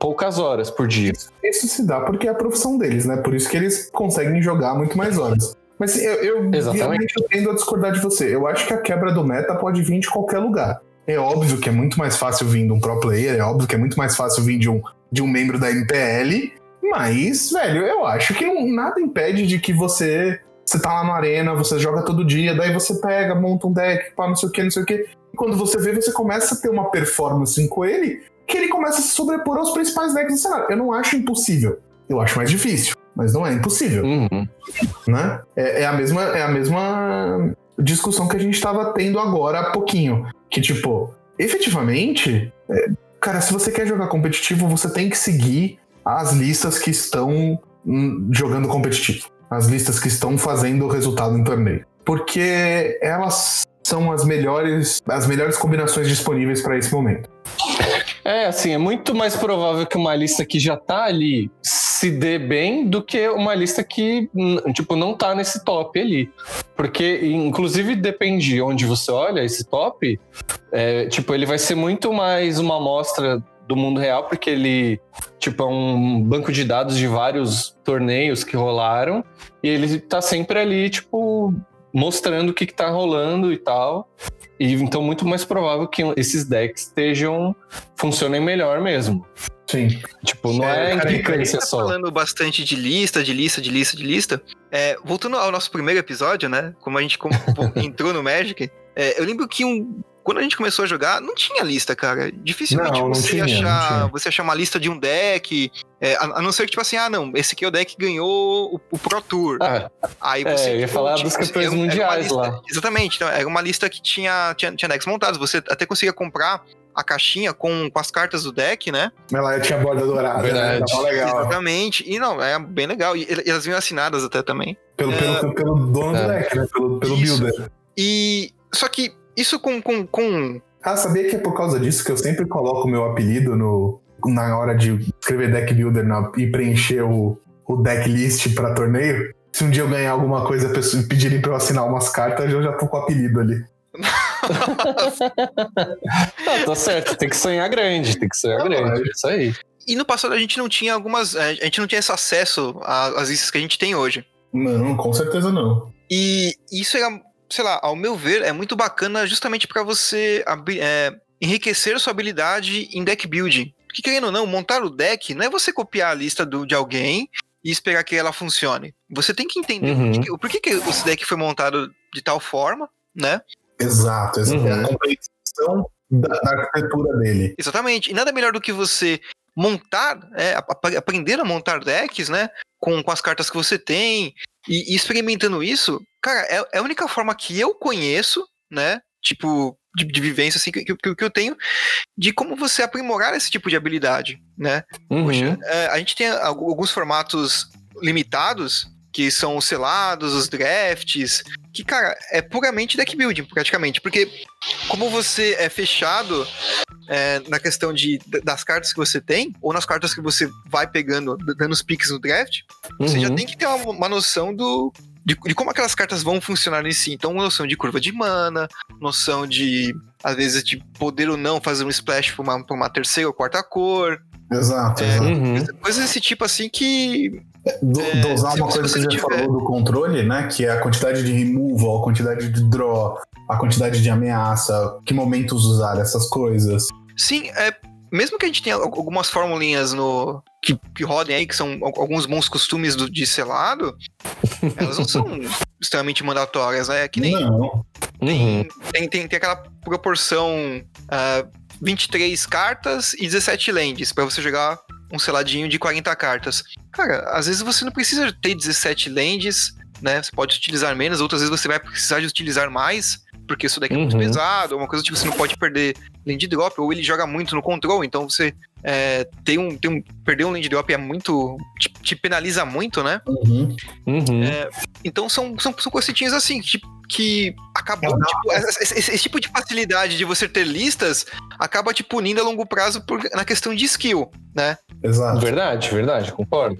poucas horas por dia. Isso se dá porque é a profissão deles, né? Por isso que eles conseguem jogar muito mais horas. Mas eu, eu Exatamente. realmente eu tendo a discordar de você. Eu acho que a quebra do meta pode vir de qualquer lugar. É óbvio que é muito mais fácil vir de um pro player, é óbvio que é muito mais fácil vir de um, de um membro da MPL, mas, velho, eu acho que não- nada impede de que você. Você tá lá na arena, você joga todo dia, daí você pega, monta um deck, pá, não sei o que, não sei o que. E quando você vê, você começa a ter uma performance com ele que ele começa a se sobrepor aos principais decks do cenário. Eu não acho impossível. Eu acho mais difícil, mas não é impossível, Uhum. né? É, é a mesma, é a mesma discussão que a gente estava tendo agora há pouquinho. Que, tipo, efetivamente, é, cara, se você quer jogar competitivo, você tem que seguir as listas que estão hum, jogando competitivo. As listas que estão fazendo o resultado em torneio. Porque elas são as melhores, as melhores combinações disponíveis para esse momento. É, assim, é muito mais provável que uma lista que já tá ali se dê bem do que uma lista que, tipo, não tá nesse top ali. Porque, inclusive, depende de onde você olha esse top, é, tipo, ele vai ser muito mais uma amostra do mundo real, porque ele, tipo, é um banco de dados de vários torneios que rolaram, e ele tá sempre ali, tipo, mostrando o que, que tá rolando e tal. E então, muito mais provável que esses decks estejam funcionem melhor mesmo. Sim. Tipo, não É, é, implicância gente tá só. falando bastante de lista, de lista, de lista, de lista. É, voltando ao nosso primeiro episódio, né? Como a gente entrou no Magic, é, eu lembro que um- quando a gente começou a jogar, não tinha lista, cara. Dificilmente Não, não você, tinha, não achar, tinha. você achar uma lista de um deck. é, a, a não ser que, tipo assim, ah, não, esse aqui é o deck que ganhou o, o Pro Tour. Ah, Aí É, você. eu ia tipo, falar tipo, dos campeões era- era uma mundiais lista- lá. Exatamente, então, era uma lista que tinha, tinha, tinha decks montados. Você até conseguia comprar a caixinha com, com as cartas do deck, né? Ela tinha borda dourada, né? Verdade. Tava legal. Exatamente. E não, é bem legal. E, e elas vinham assinadas até também. Pelo, pelo, pelo dono É. do deck, né? Pelo, pelo Isso. builder. E. Só que isso com. com, com Ah, sabia que é por causa disso que eu sempre coloco o meu apelido no, na hora de escrever deck builder na- e preencher o, o deck list pra torneio? Se um dia eu ganhar alguma coisa e pedirem pra eu assinar umas cartas, eu já tô com o apelido ali. Não, tá certo, tem que sonhar grande, tem que sonhar Não, grande. é- Isso aí. E no passado a gente não tinha algumas. A gente não tinha esse acesso às listas que a gente tem hoje. Não, com certeza não. E isso era, sei lá, ao meu ver, é muito bacana justamente pra você é, enriquecer sua habilidade em deck building. Porque querendo ou não, montar o deck não é você copiar a lista do- de alguém e esperar que ela funcione. Você tem que entender Uhum. por, que, por que, que esse deck foi montado de tal forma, né? Exato, é Uhum. a compreensão da, da arquitetura dele. Exatamente. E nada melhor do que você montar, é, ap- ap- aprender a montar decks, né? Com, com as cartas que você tem e, e experimentando isso, cara, é, é a única forma que eu conheço, né? Tipo, de, de vivência assim, que, que, que eu tenho, de como você aprimorar esse tipo de habilidade, né? Uhum. Poxa, é, a gente tem algu- alguns formatos limitados, que são os selados, os drafts, que, cara, é puramente deck building, praticamente. Porque como você é fechado é, na questão de, das cartas que você tem, ou nas cartas que você vai pegando, dando os picks no draft, você já Uhum. tem que ter uma, uma noção do. De, de como aquelas cartas vão funcionar em si. Então, uma noção de curva de mana, noção de, às vezes, de poder ou não fazer um splash pra uma, pra uma terceira ou quarta cor. Exato, É. exato. Uhum. Coisas desse tipo assim que. Do, É, dosar uma coisa que você tiver- falou do controle, né? Que é a quantidade de removal, a quantidade de draw, a quantidade de ameaça, que momentos usar essas coisas. Sim, é. Mesmo que a gente tenha al- algumas formulinhas no. Que, que rodem aí, que são al- alguns bons costumes do, de selado, elas não são extremamente mandatórias, né? É que nem Não. Uhum. tem, tem, tem aquela proporção ah, 23 cartas e 17 lands pra você jogar um seladinho de 40 cartas. Cara, às vezes você não precisa ter 17 lands, né? Você pode utilizar menos, outras vezes você vai precisar de utilizar mais, porque isso daqui é muito Uhum. pesado, uma coisa tipo, você não pode perder land drop, ou ele joga muito no control, então você é, tem um, tem um. Perder um land drop é muito. te, te penaliza muito, né? Uhum. Uhum. Então são, são, são assim, que, que acabou, Exato. tipo, esse, esse- esse tipo de facilidade de você ter listas acaba te punindo a longo prazo por- na questão de skill, né? Exato. Verdade, verdade, concordo.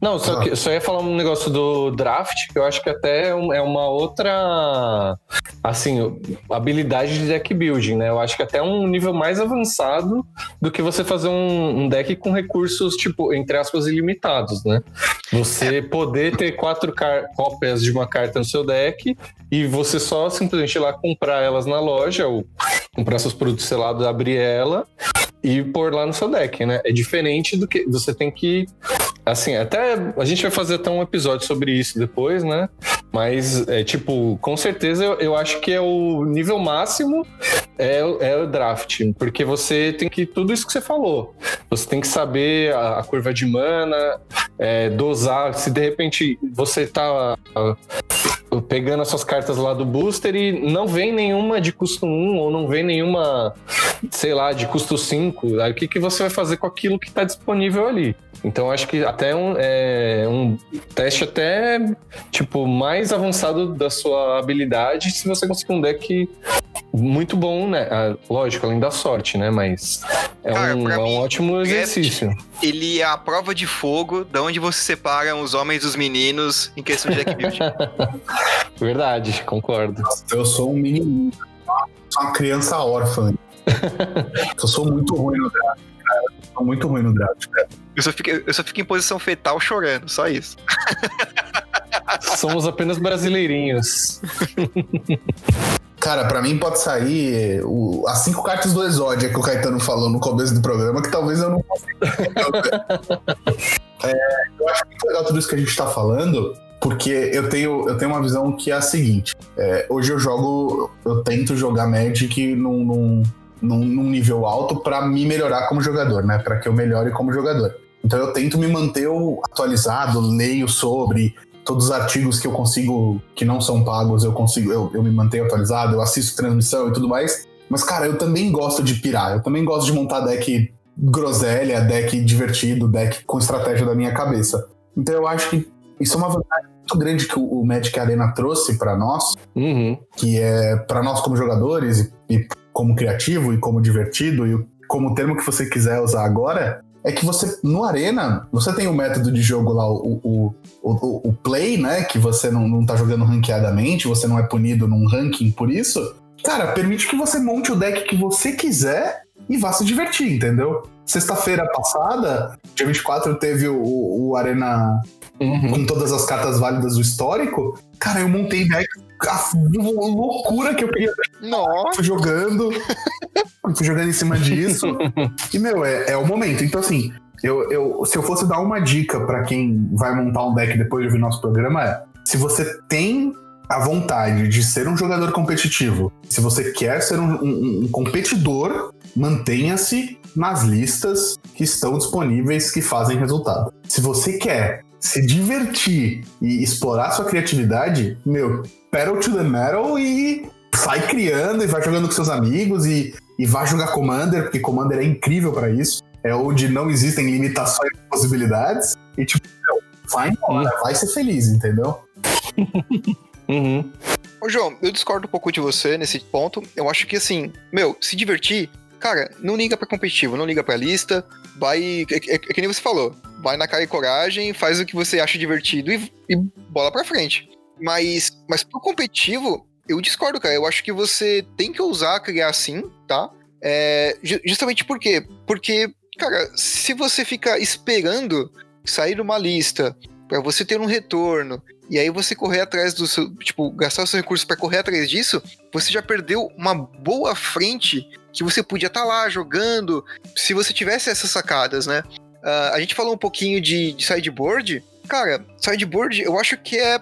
Não, só, que, só ia falar um negócio do draft, que eu acho que até é é uma outra, assim, habilidade de deck building, né? Eu acho que até é um nível mais avançado do que você fazer um, um deck com recursos, tipo, entre aspas, ilimitados, né? Você poder ter quatro cópias de uma carta no seu deck e você só simplesmente ir lá comprar elas na loja ou comprar seus produtos selados, abrir ela e pôr lá no seu deck, né? É diferente do que você tem que. Assim, até a gente vai fazer até um episódio sobre isso depois, né? Mas, é tipo, com certeza eu, eu acho que é o nível máximo é, é o draft, porque você tem que. Tudo isso que você falou. Você tem que saber a, a curva de mana, é, dosar. Se de repente você tá pegando as suas cartas lá do booster e não vem nenhuma de custo 1 ou não vem nenhuma, sei lá, de custo 5, aí o que, que você vai fazer com aquilo que está disponível ali? Então acho que até um, é, um teste até tipo mais avançado da sua habilidade se você conseguir um deck muito bom, né? Ah, lógico, além da sorte, né? Mas é, Cara, um, é um mim, ótimo exercício. Ele é a prova de fogo da onde você separa os homens dos meninos em questão de deck building. Verdade, concordo. Eu sou um menino. Sou uma criança órfã. eu sou muito ruim no draft, cara. Eu sou muito ruim no draft, cara. Eu só fico, eu só fico em posição fetal chorando, só isso. Somos apenas brasileirinhos. Cara, pra mim pode sair o- as cinco cartas do Exódia que o Caetano falou no começo do programa, que talvez eu não. É, eu acho muito legal tudo isso que a gente tá falando, porque eu tenho, eu tenho uma visão que é a seguinte: é, hoje eu jogo, eu tento jogar Magic num, num, num, num nível alto pra me melhorar como jogador, né? Pra que eu melhore como jogador. Então eu tento me manter atualizado, leio sobre, todos os artigos que eu consigo, que não são pagos, eu consigo, eu, eu me mantenho atualizado, eu assisto transmissão e tudo mais. Mas, cara, eu também gosto de pirar, eu também gosto de montar deck groselha, deck divertido, deck com estratégia da minha cabeça. Então eu acho que isso é uma vantagem muito grande que o Magic Arena trouxe pra nós, Uhum. que é pra nós como jogadores e, e como criativo e como divertido e como termo que você quiser usar agora, é que você, no Arena, você tem o método de jogo lá, o, o, o, o play, né? Que você não, não tá jogando ranqueadamente, você não é punido num ranking por isso. Cara, permite que você monte o deck que você quiser e vá se divertir, entendeu? Sexta-feira passada, dia 24, teve o, o o Arena Uhum. com todas as cartas válidas do histórico. Cara, eu montei deck. A loucura que eu queria Nossa! fui jogando, fui jogando em cima disso. e, meu, é, é o momento. Então, assim, eu, eu, se eu fosse dar uma dica pra quem vai montar um deck depois de ouvir nosso programa, é: se você tem a vontade de ser um jogador competitivo, se você quer ser um, um- um competidor, mantenha-se nas listas que estão disponíveis que fazem resultado. Se você quer se divertir e explorar sua criatividade, meu, pedal to the metal e sai criando e vai jogando com seus amigos e, e vai jogar Commander, porque Commander é incrível pra isso. É onde não existem limitações e possibilidades. E tipo, meu, vai embora, vai ser feliz, entendeu? Uhum. Ô, João, eu discordo um pouco de você nesse ponto. Eu acho que, assim, meu, se divertir, cara, não liga pra competitivo, não liga pra lista, vai. É, é- é que nem você falou, vai na cara e coragem, faz o que você acha divertido e, e bola pra frente. Mas, mas pro competitivo, eu discordo, cara. Eu acho que você tem que ousar criar assim, tá? É, ju- justamente por quê? Porque, cara, se você fica esperando sair uma lista pra você ter um retorno e aí você correr atrás do seu, tipo, gastar os seus recursos pra correr atrás disso, você já perdeu uma boa frente que você podia estar lá jogando se você tivesse essas sacadas, né? Ah, a gente falou um pouquinho de, de sideboard. Cara, sideboard eu acho que é.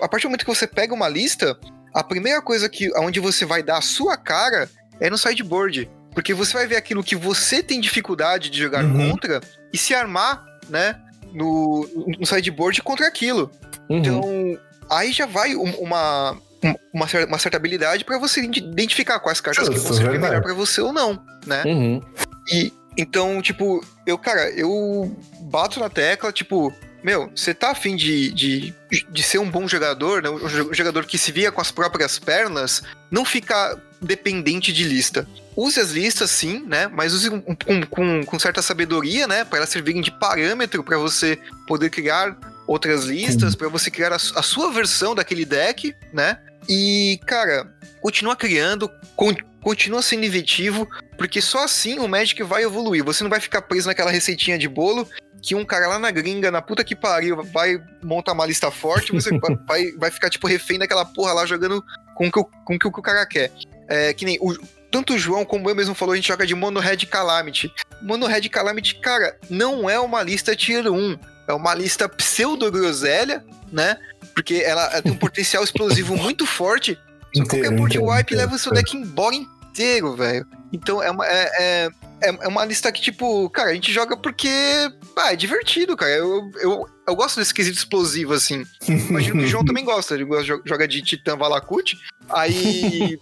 A partir do momento que você pega uma lista, a primeira coisa que onde você vai dar a sua cara é no sideboard. Porque você vai ver aquilo que você tem dificuldade de jogar Uhum. contra e se armar, né? No, no sideboard contra aquilo. Uhum. Então, aí já vai um- uma, um- uma, cer- uma certa habilidade pra você ide- identificar quais cartas que Justo, vão ser melhor pra você ou não, né? Uhum. E então, tipo, eu, cara, eu bato na tecla, tipo, meu, você tá afim de, de, de ser um bom jogador, né? Um jo- jogador que se via com as próprias pernas, não ficar dependente de lista. Use as listas, sim, né? Mas use com, com, com, com certa sabedoria, né? Para elas servirem de parâmetro para você poder criar outras listas, para você criar a, a sua versão daquele deck, né? E, cara, continua criando, con- continua sendo inventivo, porque só assim o Magic vai evoluir. Você não vai ficar preso naquela receitinha de bolo que um cara lá na gringa, na puta que pariu, vai montar uma lista forte, você vai- vai, ficar, tipo, refém daquela porra lá jogando com o que o, com que o cara quer. É, que nem o, tanto o João como eu mesmo falou, a gente joga de Mono Red Calamity. Mono Red Calamity, cara, não é uma lista tier 1. É uma lista pseudo-groselha, né? Porque ela, tem um potencial explosivo muito forte. Só que qualquer board wipe leva o seu deck embora inteiro, velho. Então é uma, é, é, é- é uma lista que, tipo, cara, a gente joga porque. Ah, é divertido, cara. Eu, eu, eu gosto desse quesito explosivo, assim. Imagino que o João também gosta. Ele joga de Titã Valakut. Aí.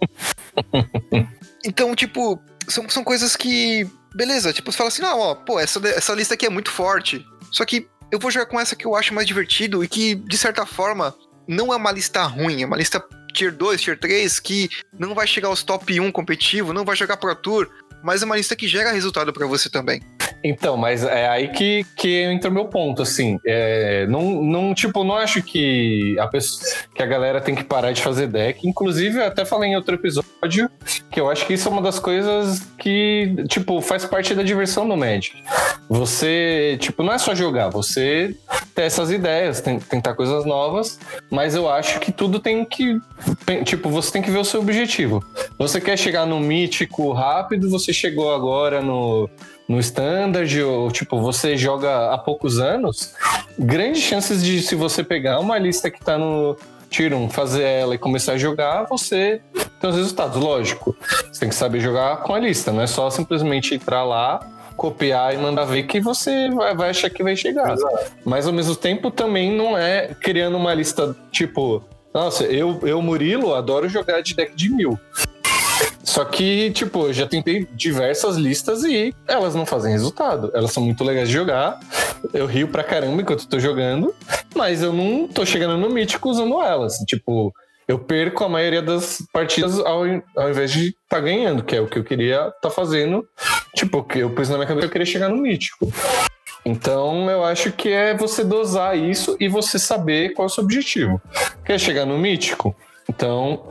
então, tipo, são, são coisas que. Beleza, tipo, você fala assim, não, ó, pô, essa, essa lista aqui é muito forte. Só que eu vou jogar com essa que eu acho mais divertido e que, de certa forma, não é uma lista ruim, é uma lista tier 2, tier 3, que não vai chegar aos top 1 competitivo, não vai jogar Pro Tour, mas é uma lista que gera resultado pra você também. Então, mas é aí que, que entra o meu ponto, assim. É, não, não, tipo, não acho que a, pessoa, que a galera tem que parar de fazer deck. Inclusive, eu até falei em outro episódio que eu acho que isso é uma das coisas que, tipo, faz parte da diversão do Magic. Você, tipo, não é só jogar, você ter essas ideias, tentar coisas novas, mas eu acho que tudo tem que. Tipo, você tem que ver o seu objetivo. Você quer chegar no mítico rápido, você chegou agora no, no standard, ou tipo, você joga há poucos anos, grandes chances de se você pegar uma lista que tá no Tier 1, fazer ela e começar a jogar, você tem os resultados. Lógico, você tem que saber jogar com a lista, não é só simplesmente entrar lá, copiar e mandar ver que você vai, vai achar que vai chegar. Mas ao mesmo tempo também não é criando uma lista tipo. Nossa, eu, eu Murilo, adoro jogar de deck de mil. Só que, tipo, eu já tentei diversas listas e elas não fazem resultado. Elas são muito legais de jogar. Eu rio pra caramba enquanto tô jogando, mas eu não tô chegando no mítico usando elas. Tipo, eu perco a maioria das partidas ao, ao invés de estar ganhando, que é o que eu queria estar fazendo. Tipo, que eu pus na minha cabeça que eu queria chegar no mítico. Então, eu acho que é você dosar isso e você saber qual é o seu objetivo. Quer chegar no mítico? Então,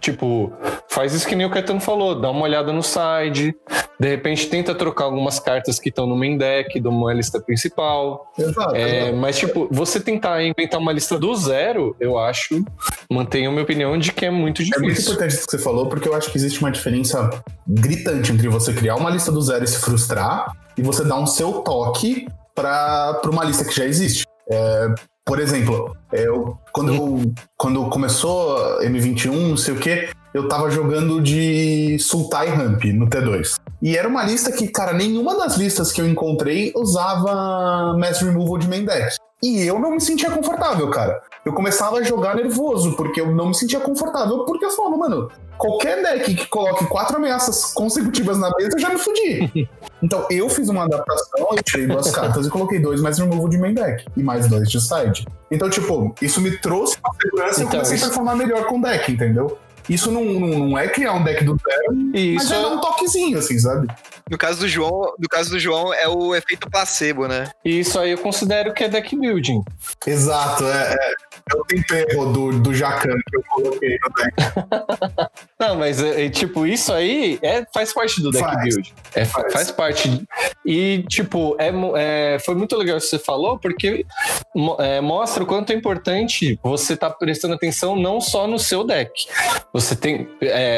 tipo, faz isso que nem o Caetano falou, dá uma olhada no side, de repente tenta trocar algumas cartas que estão no main deck, de uma lista principal. Exato. É, mas, tipo, você tentar inventar uma lista do zero, eu acho, mantenho a minha opinião de que é muito É muito difícil. importante isso que você falou, porque eu acho que existe uma diferença gritante entre você criar uma lista do zero e se frustrar, e você dar um seu toque para uma lista que já existe. É, por exemplo, eu, quando, eu, quando começou M21, não sei o que, eu tava jogando de Sultai Ramp no T2. E era uma lista que, cara, nenhuma das listas que eu encontrei usava Mass Removal de main deck. E eu não me sentia confortável, cara. Eu começava a jogar nervoso, porque eu não me sentia confortável, porque eu falava, mano, qualquer deck que coloque quatro ameaças consecutivas na mesa, eu já me fudi. então eu fiz uma adaptação, eu tirei duas cartas e coloquei dois mais removal de main deck e mais dois de side. Então, tipo, isso me trouxe uma segurança e eu Então, comecei isso- a performar melhor com o deck, entendeu? Isso não, não, não é criar um deck do zero, mas Isso é dar um toquezinho, assim, sabe? No caso do João, no caso do João é o efeito placebo, né? E isso aí eu considero que é deck building. Exato, é, é, é o tempero do, do Jacan que eu coloquei no deck. Não, mas é, é, tipo, isso aí é, faz parte do deck Faz. build. É, fa- Faz. faz. parte. E, tipo, é, é, foi muito legal o que você falou, porque é, mostra o quanto é importante você estar prestando atenção não só no seu deck. Você tem.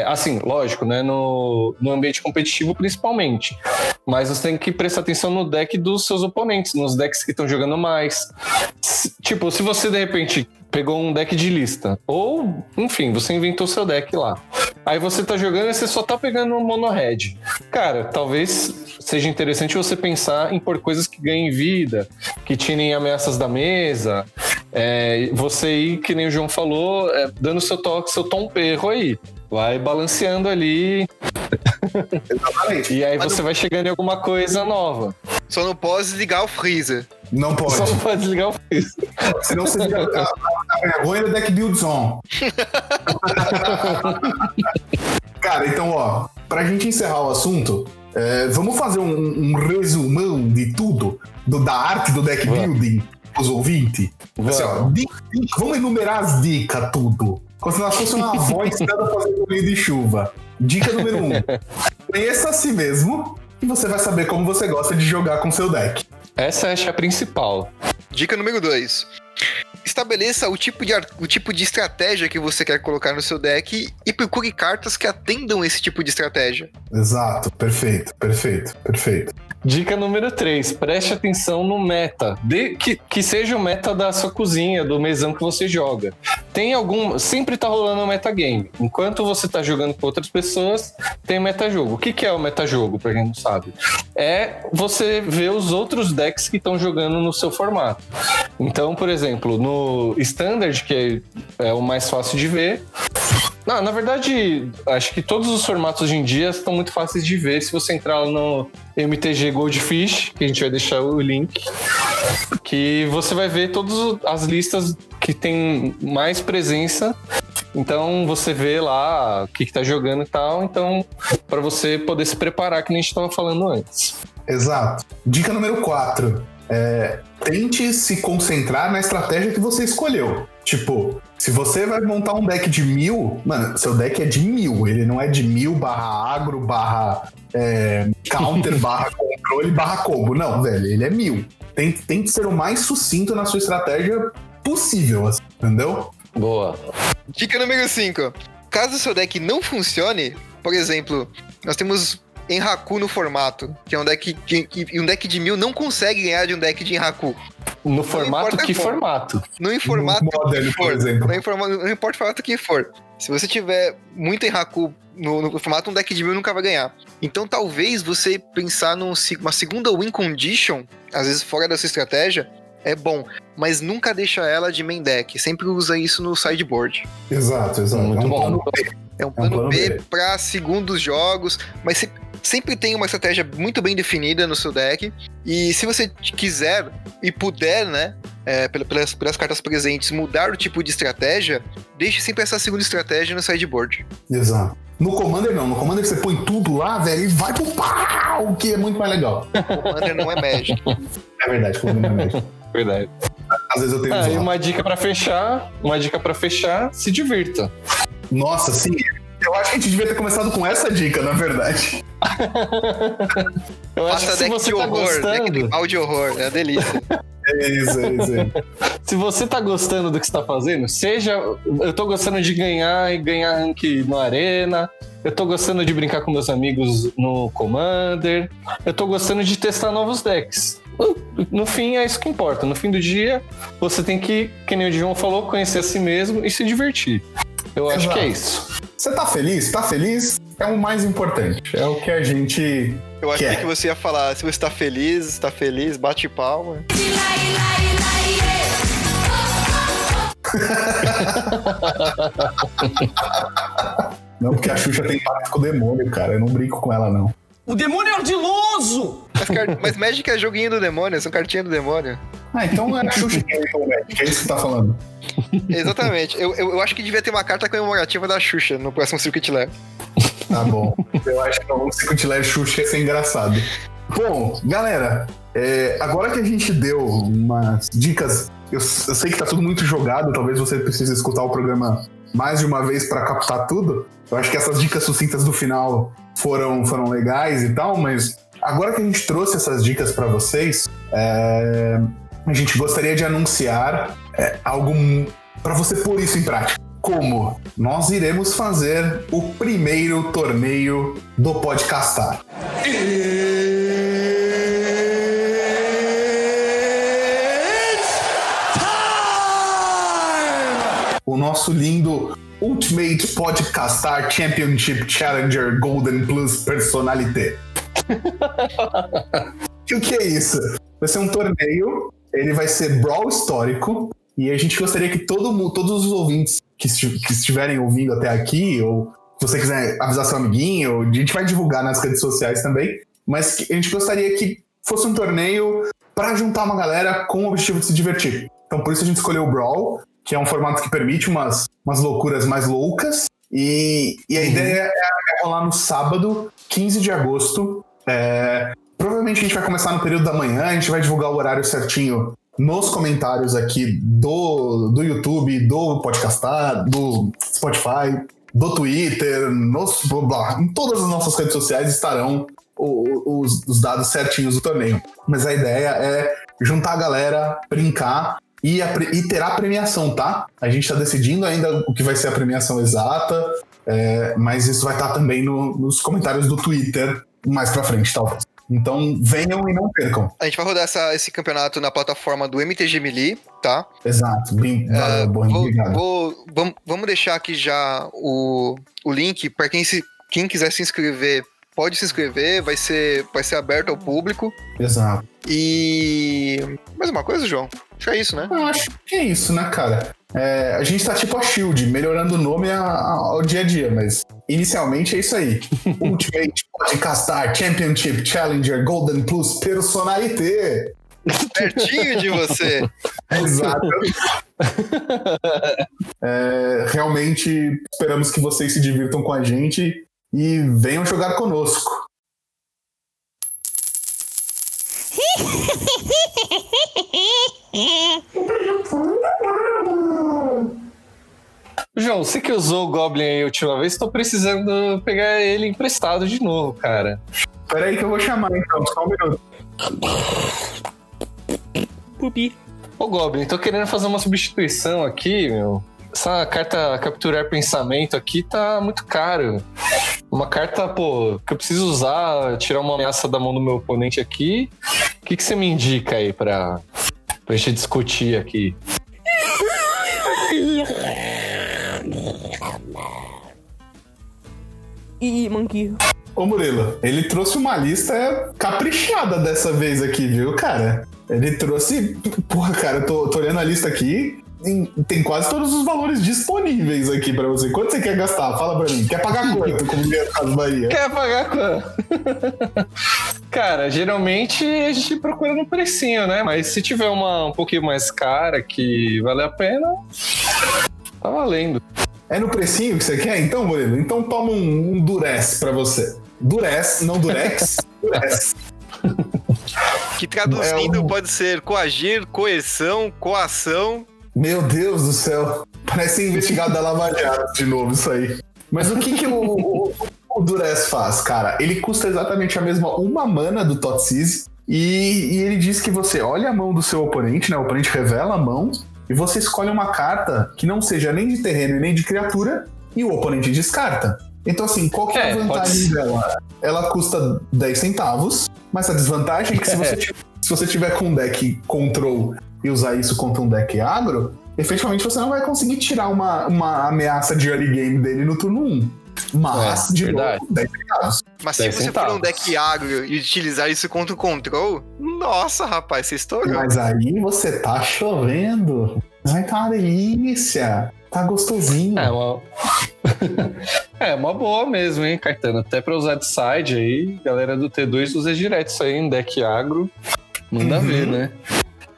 assim, lógico, né? No, no ambiente competitivo, principalmente. Mas você tem que prestar atenção no deck dos seus oponentes, nos decks que estão jogando mais. Tipo, se você de repente pegou um deck de lista, ou, enfim, você inventou seu deck lá. Aí você tá jogando e você só tá pegando um mono red. Cara, talvez seja interessante você pensar em pôr coisas que ganhem vida, que tirem ameaças da mesa. É, você ir, que nem o João falou, é, dando seu toque, seu tom perro aí. Vai balanceando ali, Exatamente. e aí Mas você vai chegando em alguma coisa nova. Só não posso ligar o freezer. Não pode. Só não pode desligar o freezer. Senão você vira a, a, vergonha do deck builds on. Cara, então, ó, pra gente encerrar o assunto, é, vamos fazer um, um resumão de tudo, do, da arte do deck building pros ouvintes. Assim, ó, Vamos. di- di- vamos enumerar as dicas, tudo. Como se nós fosse uma avó ensinando a fazer bolinho de chuva. Dica número um: conheça a si mesmo e você vai saber como você gosta de jogar com seu deck. Essa é a principal. Dica número 2. Estabeleça o tipo, de, o tipo de estratégia que você quer colocar no seu deck e procure cartas que atendam esse tipo de estratégia. Exato, perfeito, perfeito, perfeito. Dica número 3, preste atenção no meta. De, que, que seja o meta da sua cozinha, do mesão que você joga. Tem algum. Sempre tá rolando um metagame. Enquanto você tá jogando com outras pessoas, tem metajogo. O que, que é o metajogo, pra quem não sabe? É você ver os outros decks que estão jogando no seu formato. Então, por exemplo, no Standard, que é, é o mais fácil de ver, na verdade, acho que todos os formatos hoje em dia estão muito fáceis de ver. Se você entrar no MTG Goldfish, que a gente vai deixar o link, que você vai ver todas as listas que tem mais presença. Então você vê lá o que, que tá jogando e tal. Então, para você poder se preparar, que nem a gente tava falando antes. Exato. Dica número 4. tente se concentrar na estratégia que você escolheu. Tipo, se você vai montar um deck de mil, mano, seu deck é de mil. Ele não é de mil barra agro, barra é, counter, barra controle, barra combo. Não, velho, ele é mil. Tente, tente ser o mais sucinto na sua estratégia possível, assim, entendeu? Boa. Dica número 5. Caso o seu deck não funcione, por exemplo, nós temos Enraku no formato, que é um deck que, que- um deck de mil não consegue ganhar de um deck de Enraku. No formato, importa que como. formato? Não em formato No Modern, que por for. exemplo. Não, em não importa o formato que for. Se você tiver muito Enraku no, no formato, um deck de mil nunca vai ganhar. Então talvez você pensar numa segunda win condition, às vezes fora dessa estratégia, é bom. Mas nunca deixa ela de main deck. Sempre usa isso no sideboard. Exato, exato. Muito é um bom. plano B. É um plano, plano B, B. para segundos jogos, mas se- sempre tem uma estratégia muito bem definida no seu deck. E se você quiser e puder, né, é, pela- pelas, pelas cartas presentes, mudar o tipo de estratégia, deixe sempre essa segunda estratégia no sideboard. Exato. No Commander não, no Commander você põe tudo lá, velho, e vai pro pau, que é muito mais legal. Commander não é Magic. É verdade, Commander não é Magic. Verdade. Às vezes eu tenho Ah, e zoado. uma dica pra fechar, uma dica para fechar, se divirta. Nossa, sim. Eu acho que a gente devia ter começado com essa dica, na verdade. Eu acho que se você tá horror, gostando, mal de horror, é uma delícia. É isso, é isso. aí. se você tá gostando do que você tá fazendo, seja eu tô gostando de ganhar e ganhar rank no arena, eu tô gostando de brincar com meus amigos no Commander, eu tô gostando de testar novos decks. no fim é isso que importa. No fim do dia, você tem que, que nem o João falou, conhecer a si mesmo e se divertir. Eu acho Exato. que é isso. Você tá feliz? Tá feliz? É o mais importante. É o que a gente. Eu achei Quer. que você ia falar, se você tá feliz, está feliz, bate palma. Não, porque a Xuxa tem pacto com o demônio, cara. Eu não brinco com ela, não. O demônio é ardiloso! Mas, mas Magic é joguinho do demônio, são cartinhas do demônio. Ah, então é a Xuxa que é o Magic. É isso que você tá falando. Exatamente. Eu, eu, eu acho que devia ter uma carta comemorativa da Xuxa no próximo Circuit Lair. Tá bom. Eu acho que o Secret Lair Xuxa ia ser engraçado. Bom, galera, é, agora que a gente deu umas dicas, eu, eu sei que tá tudo muito jogado, talvez você precise escutar o programa mais de uma vez para captar tudo. Eu acho que essas dicas sucintas do final foram, foram legais e tal, mas agora que a gente trouxe essas dicas para vocês, é, a gente gostaria de anunciar é, algo para você pôr isso em prática. Como? Nós iremos fazer o primeiro torneio do Podcastar. O nosso lindo Ultimate Podcastar Championship Challenger Golden Plus Personalité. O que é isso? Vai ser um torneio, ele vai ser brawl histórico, e a gente gostaria que todo mundo, todos os ouvintes que, esti- que estiverem ouvindo até aqui, ou se você quiser avisar seu amiguinho, a gente vai divulgar nas redes sociais também, mas a gente gostaria que fosse um torneio para juntar uma galera com o objetivo de se divertir. Então por isso a gente escolheu o Brawl, que é um formato que permite umas, umas loucuras mais loucas, e, e a ideia é, é rolar no sábado, 15 de agosto, é, Provavelmente a gente vai começar no período da manhã, a gente vai divulgar o horário certinho nos comentários aqui do, do YouTube, do Podcastar, do Spotify, do Twitter, nos, blá, blá, em todas as nossas redes sociais estarão os, os dados certinhos do torneio. Mas a ideia é juntar a galera, brincar e, a e terá premiação, tá? A gente está decidindo ainda o que vai ser a premiação exata, é, mas isso vai estar também no- nos comentários do Twitter mais pra frente, talvez. Então venham e não percam. A gente vai rodar essa- esse campeonato na plataforma do MTG Melee, tá? Exato. Bem, valeu, bom, Vou- obrigado. vou- vamos, vamos deixar aqui já o, o link para quem, se, quem quiser se inscrever. Pode se inscrever, vai ser, vai ser aberto ao público. Exato. E. Mais uma coisa, João? Acho que é isso, né? Eu acho que é isso, né, cara? É, a gente tá tipo a Shield, melhorando o nome a- a- ao dia a dia, mas inicialmente é isso aí. Ultimate Podcastar Championship Challenger Golden Plus Personalité. Pertinho de você. Exato. É, realmente esperamos que vocês se divirtam com a gente e venham jogar conosco. João, você que usou o Goblin aí a última vez, tô precisando pegar ele emprestado de novo, cara. Peraí que eu vou chamar então, só um minuto. Pupi. Ô Goblin, tô querendo fazer uma substituição aqui, meu. Essa carta capturar pensamento aqui tá muito caro. Uma carta, pô, que eu preciso usar, tirar uma ameaça da mão do meu oponente aqui. O que, que você me indica aí pra, pra gente discutir aqui? Ih, Monkey. Ô Murilo, ele trouxe uma lista caprichada dessa vez aqui, viu, cara? Ele trouxe. Porra, cara, eu tô, tô olhando a lista aqui. Tem, quase todos os valores disponíveis aqui pra você. Quanto você quer gastar? Fala pra mim. Quer pagar quanto, como diria a Casa Bahia? Quer pagar quanto? Cara, geralmente a gente procura no precinho, né? Mas se tiver uma um pouquinho mais cara que vale a pena, tá valendo. É no precinho que você quer, então, Murilo? Então toma um, um Durez pra você. Durez, não Durex. Durez. Que traduzindo É um- pode ser coagir, coerção, coação. Meu Deus do céu. Parece investigado da Lava Jato de novo isso aí. Mas o que, que o, o, o Durez faz, cara? Ele custa exatamente a mesma uma mana do Totsiz. E, e ele diz que você olha a mão do seu oponente, né? O oponente revela a mão. E você escolhe uma carta que não seja nem de terreno e nem de criatura. E o oponente descarta. Então, assim, qual que é, É, a pode vantagem dela? Ela custa 10 centavos. Mas a desvantagem é que se você, se se você tiver com um deck control e usar isso contra um deck agro, efetivamente você não vai conseguir tirar uma, uma ameaça de early game dele no turno 1. Mas, É, de verdade. novo, 10 centavos. Mas se 10 você for um deck agro e utilizar isso contra o control, nossa, rapaz, você estourou. Mas aí você tá chovendo. Vai tá uma delícia. Tá gostosinho. É uma... é uma boa mesmo, hein, Caetano? Até pra usar de side aí, galera do T2 usa direto isso aí em deck agro. Manda Uhum. ver, né?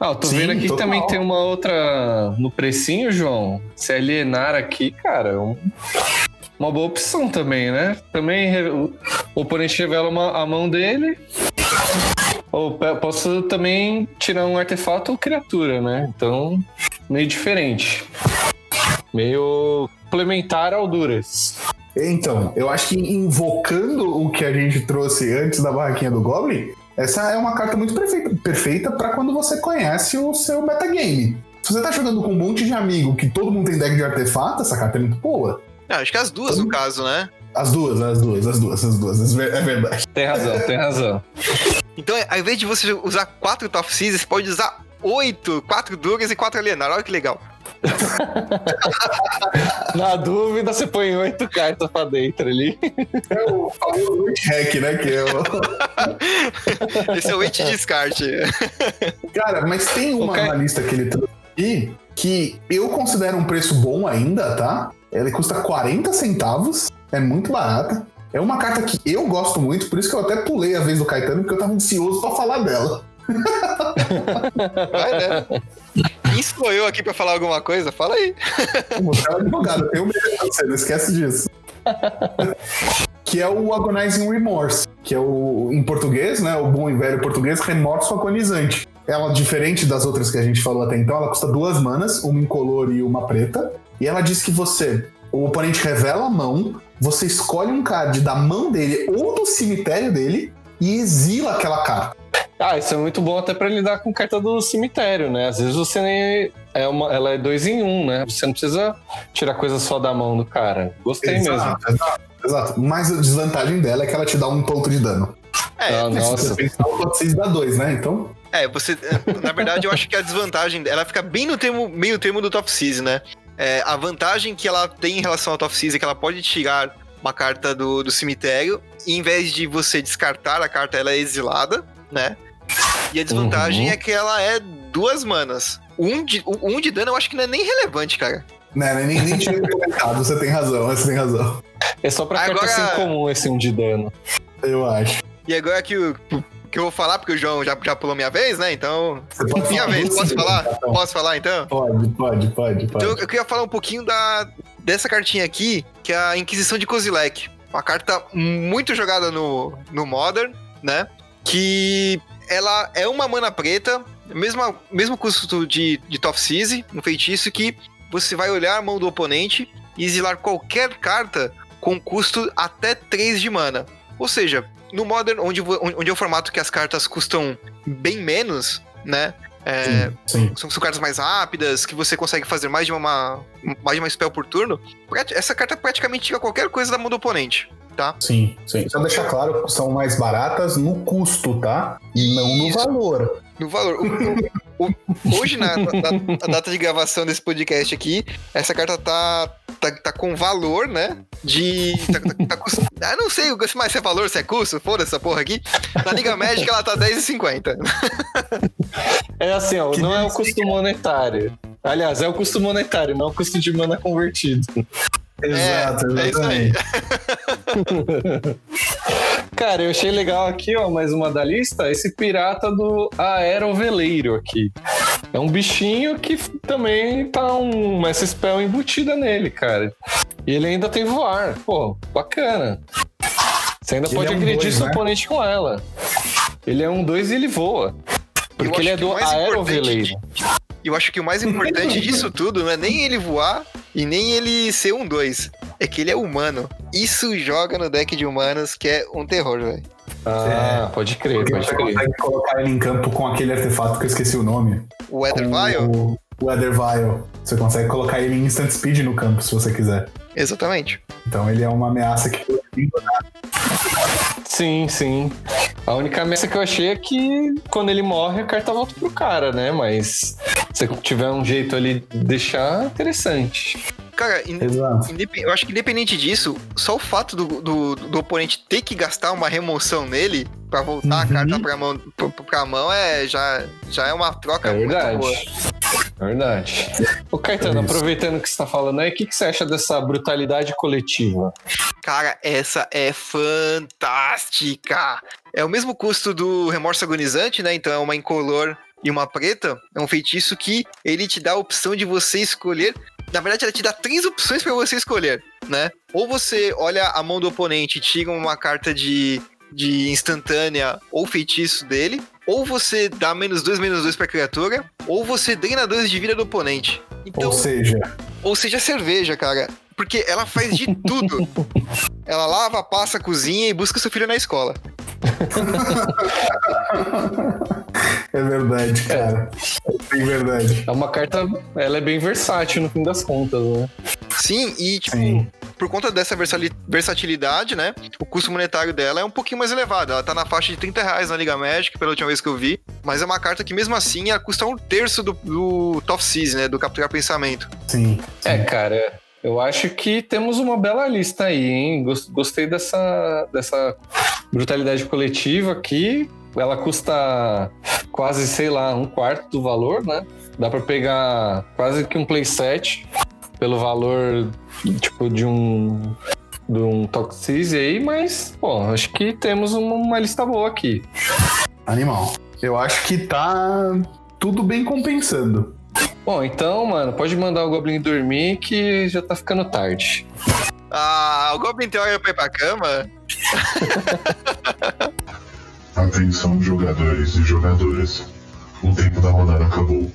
Ah, eu tô Sim, vendo aqui que também tem uma outra no precinho, João. Se alienar aqui, cara, é um- uma boa opção também, né? Também o oponente revela uma- a mão dele. Ou posso também tirar um artefato ou criatura, né? Então, meio diferente. Meio complementar ao Duras. Então, eu acho que invocando o que a gente trouxe antes da barraquinha do Goblin, essa é uma carta muito perfeita, para quando você conhece o seu metagame. Se você tá jogando com um monte de amigo que todo mundo tem deck de artefato, essa carta é muito boa. Não, acho que as duas no caso, né? As duas, as duas, as duas, as duas, é verdade. Tem razão, tem razão. Então, ao invés de você usar quatro Top Seas, você pode usar oito, quatro Duras e quatro Alienar. Olha que legal. Na dúvida, você põe oito cartas pra dentro ali. É o famoso hack, né? Que é o... Esse é o Eight Descarte. Cara, mas tem uma Ok. na lista que ele trouxe aqui que eu considero um preço bom ainda, tá? Ele custa 40 centavos, é muito barata. É uma carta que eu gosto muito, por isso que eu até pulei a vez do Caetano, porque eu tava ansioso pra falar dela. Vai, né? Quem eu aqui pra falar alguma coisa? Fala aí. Você é advogado, eu tenho medo você, não esquece disso. que é o Agonizing Remorse, que é o, em português, né, o bom e velho português, remorso agonizante. Ela, diferente das outras que a gente falou até então, ela custa duas manas, uma incolor e uma preta. E ela diz que você, o oponente revela a mão, você escolhe um card da mão dele ou do cemitério dele e exila aquela carta. Ah, isso é muito bom até pra lidar com carta do cemitério, né? Às vezes você nem. É uma, ela é dois em um, né? Você não precisa tirar coisa só da mão do cara. Gostei mesmo. Exato, exato, exato. Mas a desvantagem dela é que ela te dá um ponto de dano. É, Ah, Se nossa. você pensar, o Top 6 dá dois, né? Então. é, você. Na verdade, eu acho que a desvantagem. Ela fica bem no termo, meio termo do Top Seas, né? É, a vantagem que ela tem em relação ao Top Seas é que ela pode tirar uma carta do, do cemitério. E em vez de você descartar a carta, ela é exilada, né? E a desvantagem Uhum. é que ela é duas manas. Um de, um de dano eu acho que não é nem relevante, cara. Né, nem, nem tinha você tem razão, você tem razão. É só pra Agora- carta sem comum esse um de dano. Eu acho. E agora que, o, que eu vou falar, porque o João já, já pulou minha vez, né? Então. Minha vez, posso falar? então. Posso falar então? Pode, pode, pode, pode. Então eu queria falar um pouquinho da, dessa cartinha aqui, que é a Inquisição de Kozilek. Uma carta muito jogada no, no Modern, né? Que ela é uma mana preta, mesmo, mesmo custo de, de Top Seas, um feitiço que você vai olhar a mão do oponente e exilar qualquer carta com custo até 3 de mana. Ou seja, no Modern, onde, onde é o formato que as cartas custam bem menos, né? É, Sim, sim, são, são cartas mais rápidas, que você consegue fazer mais de uma, mais de uma spell por turno. Essa carta praticamente tira qualquer coisa da mão do oponente, tá? sim, sim. Só deixar claro que são mais baratas no custo, tá? E não no valor. No valor. O- o- o- hoje, na, na- na data de gravação desse podcast aqui, essa carta tá, tá, tá com valor, né? De. Tá, tá, tá cust- Ah, não sei mais se é valor, se é custo, foda essa porra aqui. Na Liga Médica ela tá 10,50. É assim, ó, Que não é o custo monetário. Aliás, é o custo monetário, não o custo de mana convertido. Exato, é isso aí. exatamente. Cara, eu achei legal aqui, ó, mais uma da lista, esse pirata do Aeroveleiro aqui. É um bichinho que também tá um, uma spell embutida nele, cara. E ele ainda tem voar. Pô, bacana. Você ainda Que pode é um agredir dois, seu né? oponente com ela. Ele é um 2 e ele voa. Porque ele é do Aeroveleiro. E eu acho que o mais importante disso tudo não é nem ele voar e nem ele ser um 2. É que ele é humano. Isso joga no deck de humanos que é um terror, velho. Ah, pode crer, Porque pode você crer. consegue colocar ele em campo com aquele artefato que eu esqueci o nome. O Weather Vial? O Weather Vial. Você consegue colocar ele em instant speed no campo, se você quiser. Exatamente. Então ele é uma ameaça que Sim, sim. A única messa que eu achei é que quando ele morre, a carta volta pro cara, né? Mas se tiver um jeito ali de deixar, interessante. Cara, eu acho que independente disso, só o fato do, do, do oponente ter que gastar uma remoção nele pra voltar a Uhum. carta pra mão, pra, pra mão é, já, já é uma troca É muito verdade. boa. É verdade. Ô, Caetano, É aproveitando que você tá falando aí, o que, que você acha dessa brutalidade coletiva? Cara, essa é fantástica. É o mesmo custo do remorso agonizante, né? Então é uma incolor e uma preta. É um feitiço que ele te dá a opção de você escolher. Na verdade, ela te dá três opções pra você escolher, né? Ou você olha a mão do oponente e tira uma carta de, de instantânea ou feitiço dele. Ou você dá menos dois, menos dois pra criatura. Ou você drena dois de vida do oponente. Então, Ou seja, ou seja, cerveja, cara. Porque ela faz de tudo. ela lava, passa, cozinha e busca seu filho na escola. é verdade, cara. É verdade. É uma carta, ela é bem versátil no fim das contas, né? Sim, e tipo, Sim. Por conta dessa versatilidade, né? O custo monetário dela é um pouquinho mais elevado. Ela tá na faixa de 30 reais na Liga Magic, pela última vez que eu vi. Mas é uma carta que, mesmo assim, ela custa um terço do, do Top Seas, né? Do Capturar Pensamento. Sim. É, cara, eu acho que temos uma bela lista aí, hein? Gos- Gostei dessa, dessa brutalidade coletiva aqui. Ela custa quase, sei lá, um quarto do valor, né? Dá pra pegar quase que um playset pelo valor, tipo, de um de um Toxis aí, mas, pô, acho que temos uma, uma lista boa aqui. Animal. Eu acho que tá tudo bem compensando. Bom, então, mano, pode mandar o Goblin dormir que já tá ficando tarde. Ah, o Goblin tem hora pra ir pra cama? Atenção, jogadores e jogadoras. O tempo da rodada acabou.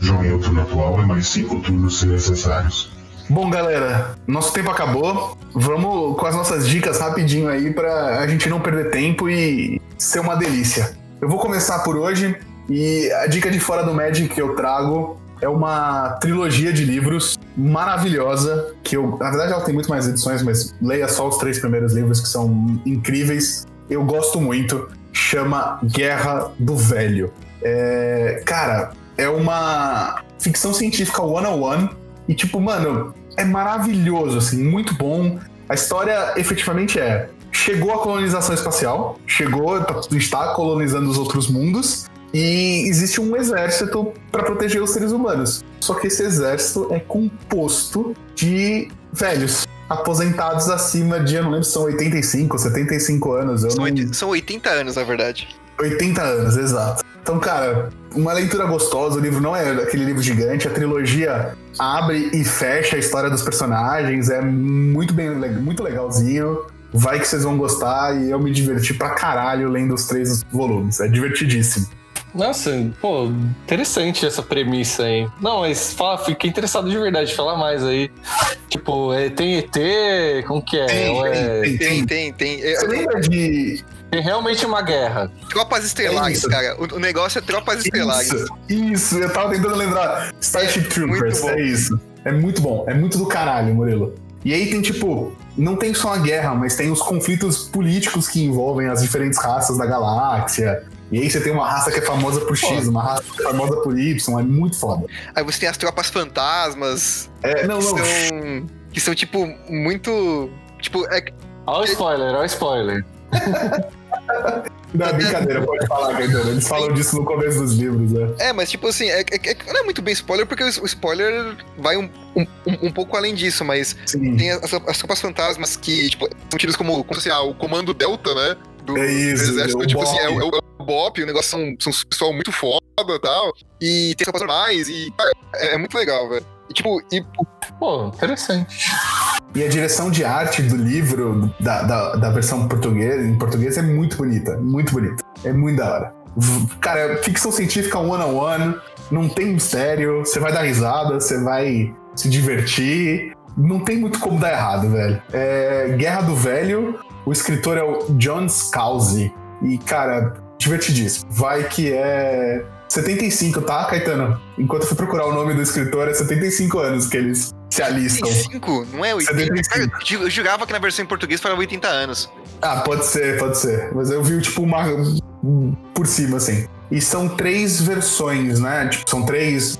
Joguem o turno atual e mais cinco turnos se necessários. Bom, galera, nosso tempo acabou. Vamos com as nossas dicas rapidinho aí pra a gente não perder tempo e ser uma delícia. Eu vou começar por hoje e a dica de fora do Magic que eu trago é uma trilogia de livros maravilhosa que eu, na verdade ela tem muito mais edições, mas leia só os três primeiros livros que são incríveis. Eu gosto muito. Chama Guerra do Velho. É, cara, é uma ficção científica one-on-one e tipo, mano, é maravilhoso, assim, muito bom. A história efetivamente é: chegou a colonização espacial, chegou, tá- está colonizando os outros mundos, e existe um exército para proteger os seres humanos. Só que esse exército é composto de velhos, aposentados acima de, eu não lembro se são 85, 75 anos. Eu São, não... são 80 anos, na verdade. 80 anos, exato. Então, cara, uma leitura gostosa, o livro não é aquele livro gigante, a trilogia abre e fecha a história dos personagens, é muito bem, muito legalzinho. Vai que vocês vão gostar e eu me diverti pra caralho lendo os três volumes. É divertidíssimo. Nossa, pô, interessante essa premissa aí. Não, mas fala, fiquei interessado de verdade, fala mais aí. Tipo, é, tem ET? Como que é? Tem, é- tem, Tem, tem, tem. Você lembra de. Tem realmente uma guerra. Tropas Estelares, isso. cara. O, o negócio é Tropas Estelares. Isso, isso, eu tava tentando lembrar. Starship É, Troopers, é isso. É muito bom, é muito do caralho, Murilo. E aí tem tipo, não tem só a guerra, mas tem os conflitos políticos que envolvem as diferentes raças da galáxia. E aí você tem uma raça que é famosa por X, uma raça que é famosa por Y, é muito foda. Aí você tem as tropas fantasmas, É, não, que não. são. Que são, tipo, muito. Tipo, é, Olha o spoiler, olha o spoiler. Não, é brincadeira, pode falar, Caetano. Eles falam disso no começo dos livros, né? é, mas tipo assim, é, é- é- não é muito bem spoiler, porque o spoiler vai um, um, um- pouco além disso, mas Sim. tem as, as fantasmas que, tipo, são tidas como, como assim, ah, o comando Delta, né? Do, É isso, do exército, o tipo assim, é, o- é o BOP, o negócio são, são pessoal muito foda e tal. E tem tropas normais, e, cara, é, é muito legal, velho. Tipo, e Pô, interessante. E a direção de arte do livro, da, da, da versão portuguesa, em português, é muito bonita. Muito bonita. É muito da hora. Cara, ficção científica one-on-one, não tem mistério, você vai dar risada, você vai se divertir. Não tem muito como dar errado, velho. É Guerra do Velho, o escritor é o John Scalzi. E, cara, divertidíssimo. Vai que é 75, tá, Caetano? Enquanto eu fui procurar o nome do escritor, é 75 anos que eles se alistam. 75? Não é 80? 75. Cara, eu jurava que na versão em português falava 80 anos. Ah, pode ser, pode ser. Mas eu vi, tipo, uma. por cima, assim. E são três versões, né? Tipo, são três.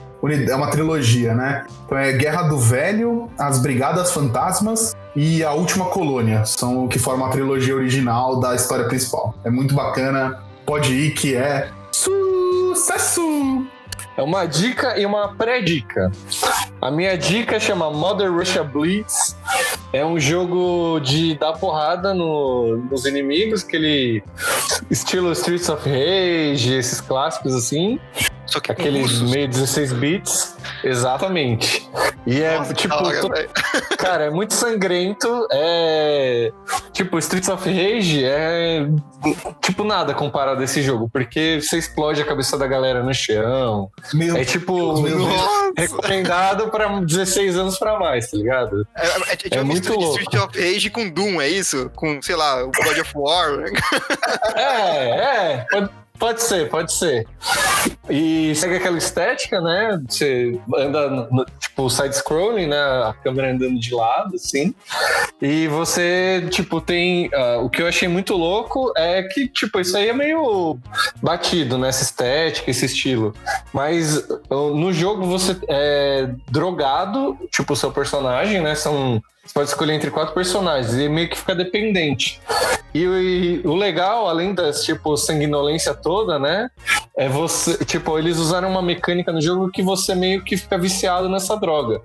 É uma trilogia, né? Então é Guerra do Velho, As Brigadas Fantasmas e A Última Colônia. São o que formam a trilogia original da história principal. É muito bacana. Pode ir, que é. Sucesso! É uma dica e uma pré-dica. A minha dica chama Mother Russia Blitz. É um jogo de dar porrada no- nos inimigos, aquele estilo Streets of Rage, esses clássicos assim. Só que Aqueles russos. meio 16 bits. Exatamente. E é Nossa, tipo. velho. Cara, é muito sangrento. É. Tipo, Streets of Rage é. Tipo, nada comparado a esse jogo. Porque você explode a cabeça da galera no chão. Meu É tipo. Deus. Recomendado pra 16 anos pra mais, tá ligado? É, é, é, tipo É muito louco. Street of Rage com Doom, é isso? Com, sei lá, o God of War. É, é. Pode, pode ser, pode ser. E segue aquela estética, né? Você anda, no- tipo, side-scrolling, né? A câmera andando de lado, assim. E você, tipo, tem. ah, o que eu achei muito louco é que, tipo, isso aí é meio batido nessa estética, esse estilo. Mas oh, no jogo você é drogado, tipo, o seu personagem, né? São. Você pode escolher entre quatro personagens e meio que fica dependente. E, e o legal, além das, tipo, sanguinolência toda, né? É você. Tipo, eles usaram uma mecânica no jogo que você meio que fica viciado nessa droga.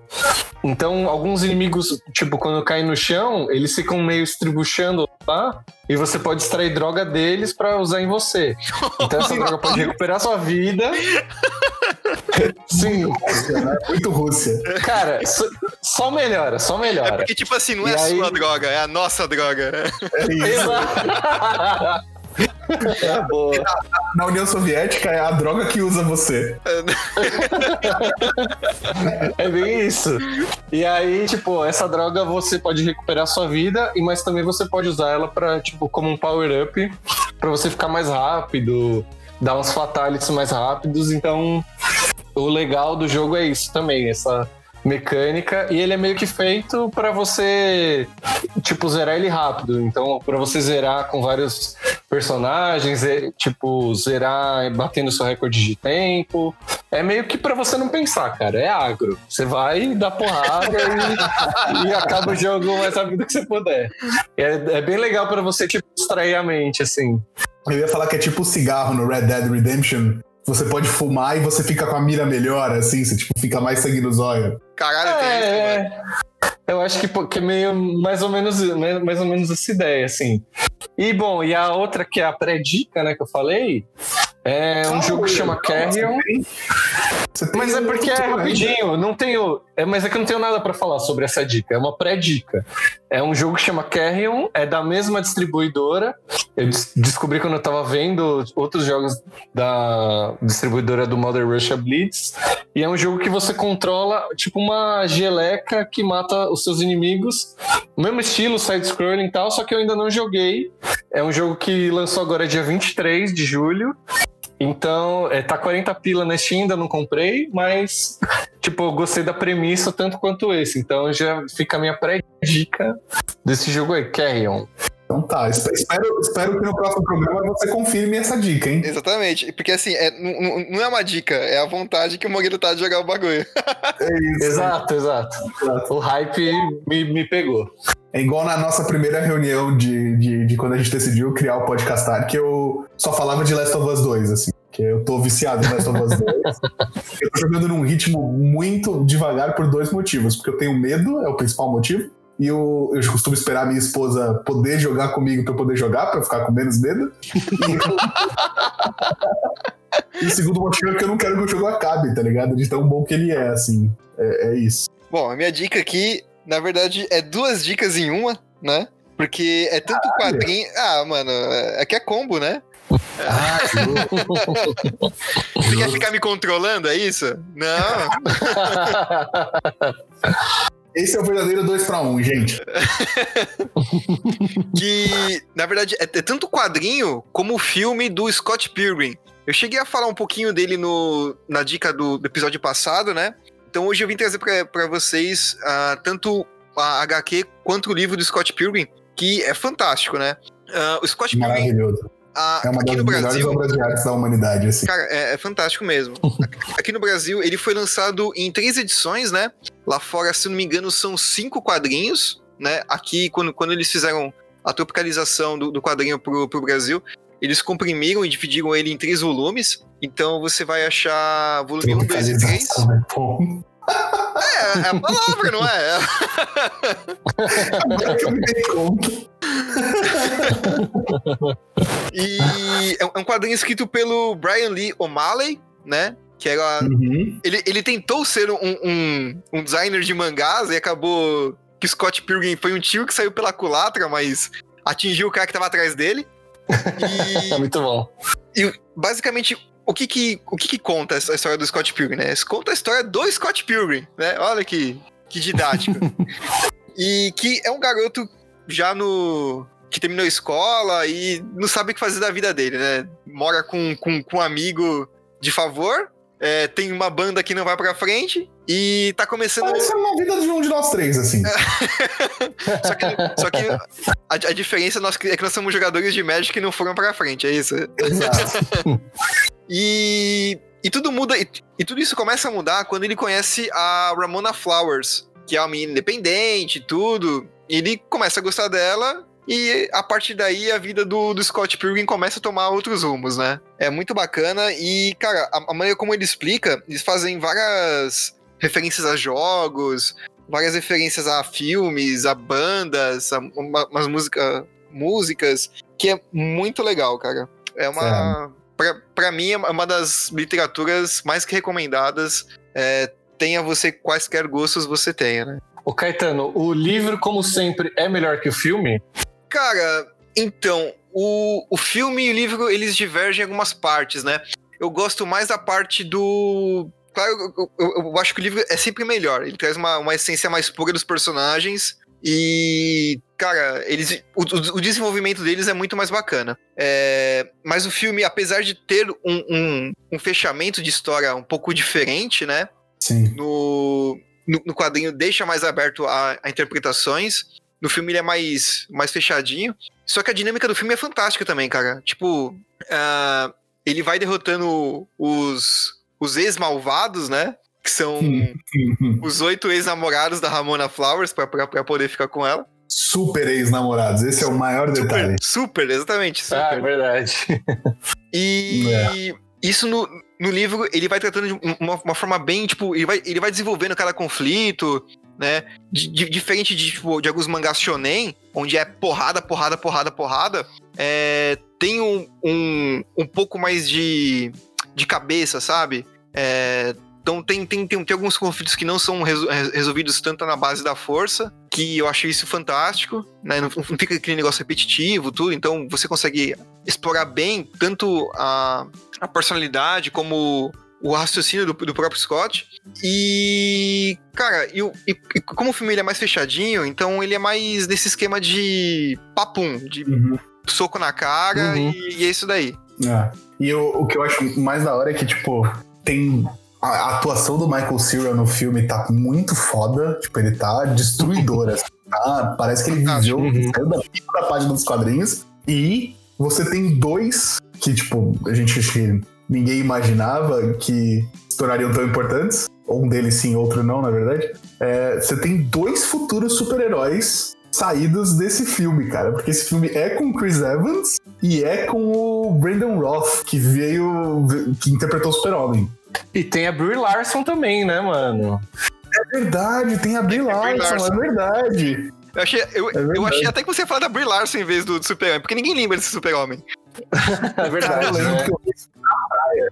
Então, alguns inimigos, tipo, quando caem no chão, eles ficam meio estribuchando lá. E você pode extrair droga deles pra usar em você. Então, essa droga pode recuperar sua vida. Sim, Muito Rússia. cara, só, só melhora, só É melhora. porque, tipo assim, não é E a aí- sua droga, é a nossa droga. É isso. Exato. É boa. Na União Soviética é a droga que usa você. É bem isso. E aí, tipo, essa droga você pode recuperar sua vida, e mas também você pode usar ela para tipo, como um power-up, pra você ficar mais rápido, dar uns fatalities mais rápidos. Então, o legal do jogo é isso também, essa mecânica, e ele é meio que feito pra você, tipo, zerar ele rápido. Então, pra você zerar com vários personagens, é, tipo, zerar batendo seu recorde de tempo. É meio que pra você não pensar, cara. É agro. Você vai dar porrada e, e acaba o jogo mais rápido que você puder. É, é bem legal pra você, tipo, distrair a mente, assim. Eu ia falar que é tipo cigarro no Red Dead Redemption. Você pode fumar e você fica com a mira melhor, assim, você tipo, fica mais sangue no zóio. Caralho, tem isso, É, mano. é. eu acho que, que é meio mais ou menos mais mais ou menos essa ideia, assim. E bom, e a outra que é a pré-dica, né, que eu falei, é um jogo que chama Carrion. Mas é porque é rapidinho, não tenho. É, mas é que eu não tenho nada pra falar sobre essa dica, é uma pré-dica. É um jogo que chama Carrion, é da mesma distribuidora. Eu des- descobri quando eu tava vendo outros jogos da distribuidora do Mother Russia Blitz. E é um jogo que você controla, tipo, uma geleca que mata os seus inimigos. Mesmo estilo, side-scrolling e tal, só que eu ainda não joguei. É um jogo que lançou agora dia 23 de julho. Então, é, tá 40 pila na Steam, ainda não comprei, mas, tipo, eu gostei da premissa tanto quanto esse. Então já fica a minha pré-dica desse jogo aí, Carrion. Então tá, esp- espero, espero que no próximo programa você confirme essa dica, hein? Exatamente. Porque assim, é, não, é uma dica, é a vontade que o Mogueiro tá de jogar o bagulho. É isso. Exato, exato. O hype me, me pegou. É igual na nossa primeira reunião de, de, de quando a gente decidiu criar o podcastar, que eu só falava de Last of Us 2, assim. Que eu tô viciado em Last of Us 2. eu tô jogando num ritmo muito devagar por dois motivos. Porque eu tenho medo, é o principal motivo. E eu, eu costumo esperar a minha esposa poder jogar comigo pra eu poder jogar, pra eu ficar com menos medo. E, e o segundo motivo é que eu não quero que o jogo acabe, tá ligado? De tão bom que ele é, assim. É, é isso. Bom, a minha dica aqui, na verdade, é duas dicas em uma, né? Porque é tanto quadrinho. Ah, mano, é que é combo, né? Ah, que louco. Você quer ficar me controlando, é isso? Não. Esse é o verdadeiro 2 pra 1, um, gente. que, na verdade, é, é tanto quadrinho como o filme do Scott Pilgrim. Eu cheguei a falar um pouquinho dele no, na dica do, do episódio passado, né? Então hoje eu vim trazer pra vocês ah, tanto a HQ quanto o livro do Scott Pilgrim, que é fantástico, né? Ah, o Scott Pilgrim, Maravilhoso. ah, É uma aqui das no melhores Brasil, obras de arte da humanidade, assim. Cara, é, é fantástico mesmo. Aqui no Brasil, ele foi lançado em três edições, né? Lá fora, se não me engano, são cinco quadrinhos, né? Aqui, quando, quando eles fizeram a tropicalização do, do quadrinho pro, pro Brasil, eles comprimiram e dividiram ele em três volumes. Então você vai achar volume 1, 2 e 3. Tropicalização é. É, a palavra, não é? Agora que eu me dei conta. E é um- é um quadrinho escrito pelo Brian Lee O'Malley, né? Que era Uhum. Ele, ele tentou ser um, um, um designer de mangás e acabou que Scott Pilgrim foi um tio que saiu pela culatra, mas atingiu o cara que tava atrás dele. É muito bom. E, e basicamente, o que que, o que que conta essa história do Scott Pilgrim, né? Conta a história do Scott Pilgrim, né? Olha que, que didático. e que é um garoto já no... que terminou a escola e não sabe o que fazer da vida dele, né? Mora com, com, com um amigo de favor, é, tem uma banda que não vai pra frente e tá começando... Parece uma vida de um de nós três, assim. Só que, só que a, a diferença nós- é que nós somos jogadores de Magic que não foram pra frente, é isso? Exato. E, e tudo muda, e, e tudo isso começa a mudar quando ele conhece a Ramona Flowers, que é uma menina independente e tudo. E ele começa a gostar dela. E a partir daí a vida do, do Scott Pilgrim começa a tomar outros rumos, né? É muito bacana. E, cara, a, a maneira como ele explica, eles fazem várias referências a jogos, várias referências a filmes, a bandas, a uma- umas música, músicas, que é muito legal, cara. É uma. Pra, pra mim, é uma das literaturas mais que recomendadas. É, tenha você quaisquer gostos você tenha, né? O Caetano, o livro, como sempre, é melhor que o filme? Cara, então, o, o filme e o livro, eles divergem em algumas partes, né? Eu gosto mais da parte do. Claro, eu, eu- eu acho que o livro é sempre melhor. Ele traz uma, uma essência mais pura dos personagens. E, cara, eles, o, o- desenvolvimento deles é muito mais bacana. É, mas o filme, apesar de ter um, um, um fechamento de história um pouco diferente, né? Sim. no, no, no quadrinho deixa mais aberto a, a interpretações. No filme ele é mais, mais fechadinho. Só que a dinâmica do filme é fantástica também, cara. Tipo, ah, ele vai derrotando os, os ex-malvados, né? Que são os oito ex-namorados da Ramona Flowers pra poder ficar com ela. Super ex-namorados, esse é o maior detalhe. Super, super, exatamente. Super. Ah, é verdade. E É. isso no, no livro ele vai tratando de uma, uma forma bem, tipo, ele vai, ele vai desenvolvendo cada conflito, né? Di- di- diferente de, tipo, de alguns mangás shonen, onde é porrada, porrada, porrada, porrada, é, tem um, um, um pouco mais de, de cabeça, sabe? É, então tem, tem, tem, tem alguns conflitos que não são reso- re- resolvidos tanto na base da força, que eu acho isso fantástico, né? Não, não fica aquele negócio repetitivo, tudo, então você consegue explorar bem tanto a, a personalidade como o raciocínio do, do próprio Scott. E, cara, e, e- e como o filme ele é mais fechadinho, então ele é mais nesse esquema de papum, de Uhum. soco na cara Uhum. e, e é isso daí. É. E o, o que eu acho mais da hora é que, tipo, tem. A, atuação do Michael Cera no filme tá muito foda. Tipo, ele tá destruidor. assim, tá? Parece que ele viveu, Uhum. saiu da página dos quadrinhos. E você tem dois que, tipo, a gente ninguém imaginava que se tornariam tão importantes. Um deles sim, outro não, na verdade. É, você tem dois futuros super-heróis saídos desse filme, cara. Porque esse filme é com Chris Evans e é com o Brandon Roth, que veio. que interpretou o Super-Homem. E tem a Brie Larson também, né, mano? É verdade, tem a Brie Larson, Larson. é verdade. Eu achei, eu, É eu verdade. achei até que você ia falar da Brie Larson em vez do, do Super-Homem, porque ninguém lembra desse Super-Homem. É verdade, eu lembro né? que eu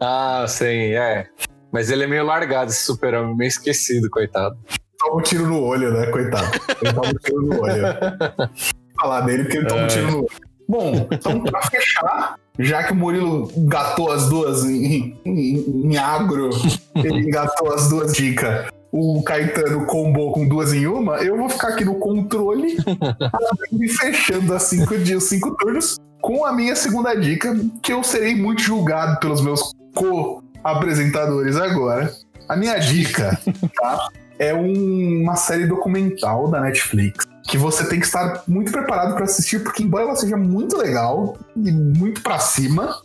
Ah, sim, é. Mas ele é meio largado, esse super-homem, meio esquecido, coitado. toma um tiro no olho, né, coitado. Ele toma um tiro no olho. Falar dele porque ele toma um tiro no olho. Bom, então pra fechar, já que o Murilo engatou as duas em, em, em agro, ele engatou as duas dicas. O Caetano combou com duas em uma, eu vou ficar aqui no controle e fechando as cinco dias, os cinco turnos, com a minha segunda dica, que eu serei muito julgado pelos meus co-apresentadores agora. A minha dica, tá? É um- uma série documental da Netflix que você tem que estar muito preparado pra assistir, porque embora ela seja muito legal e muito pra cima,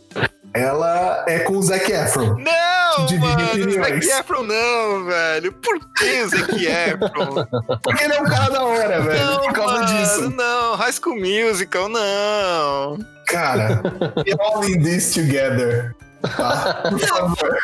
ela é com o Zac Efron. Não, mano, opiniões. Zac Efron não, velho. Por que Zac Efron? Porque ele é um cara da hora, velho, não, por causa mano, disso. não. High School Musical, não. Cara, we all in this together. Tá? Por favor.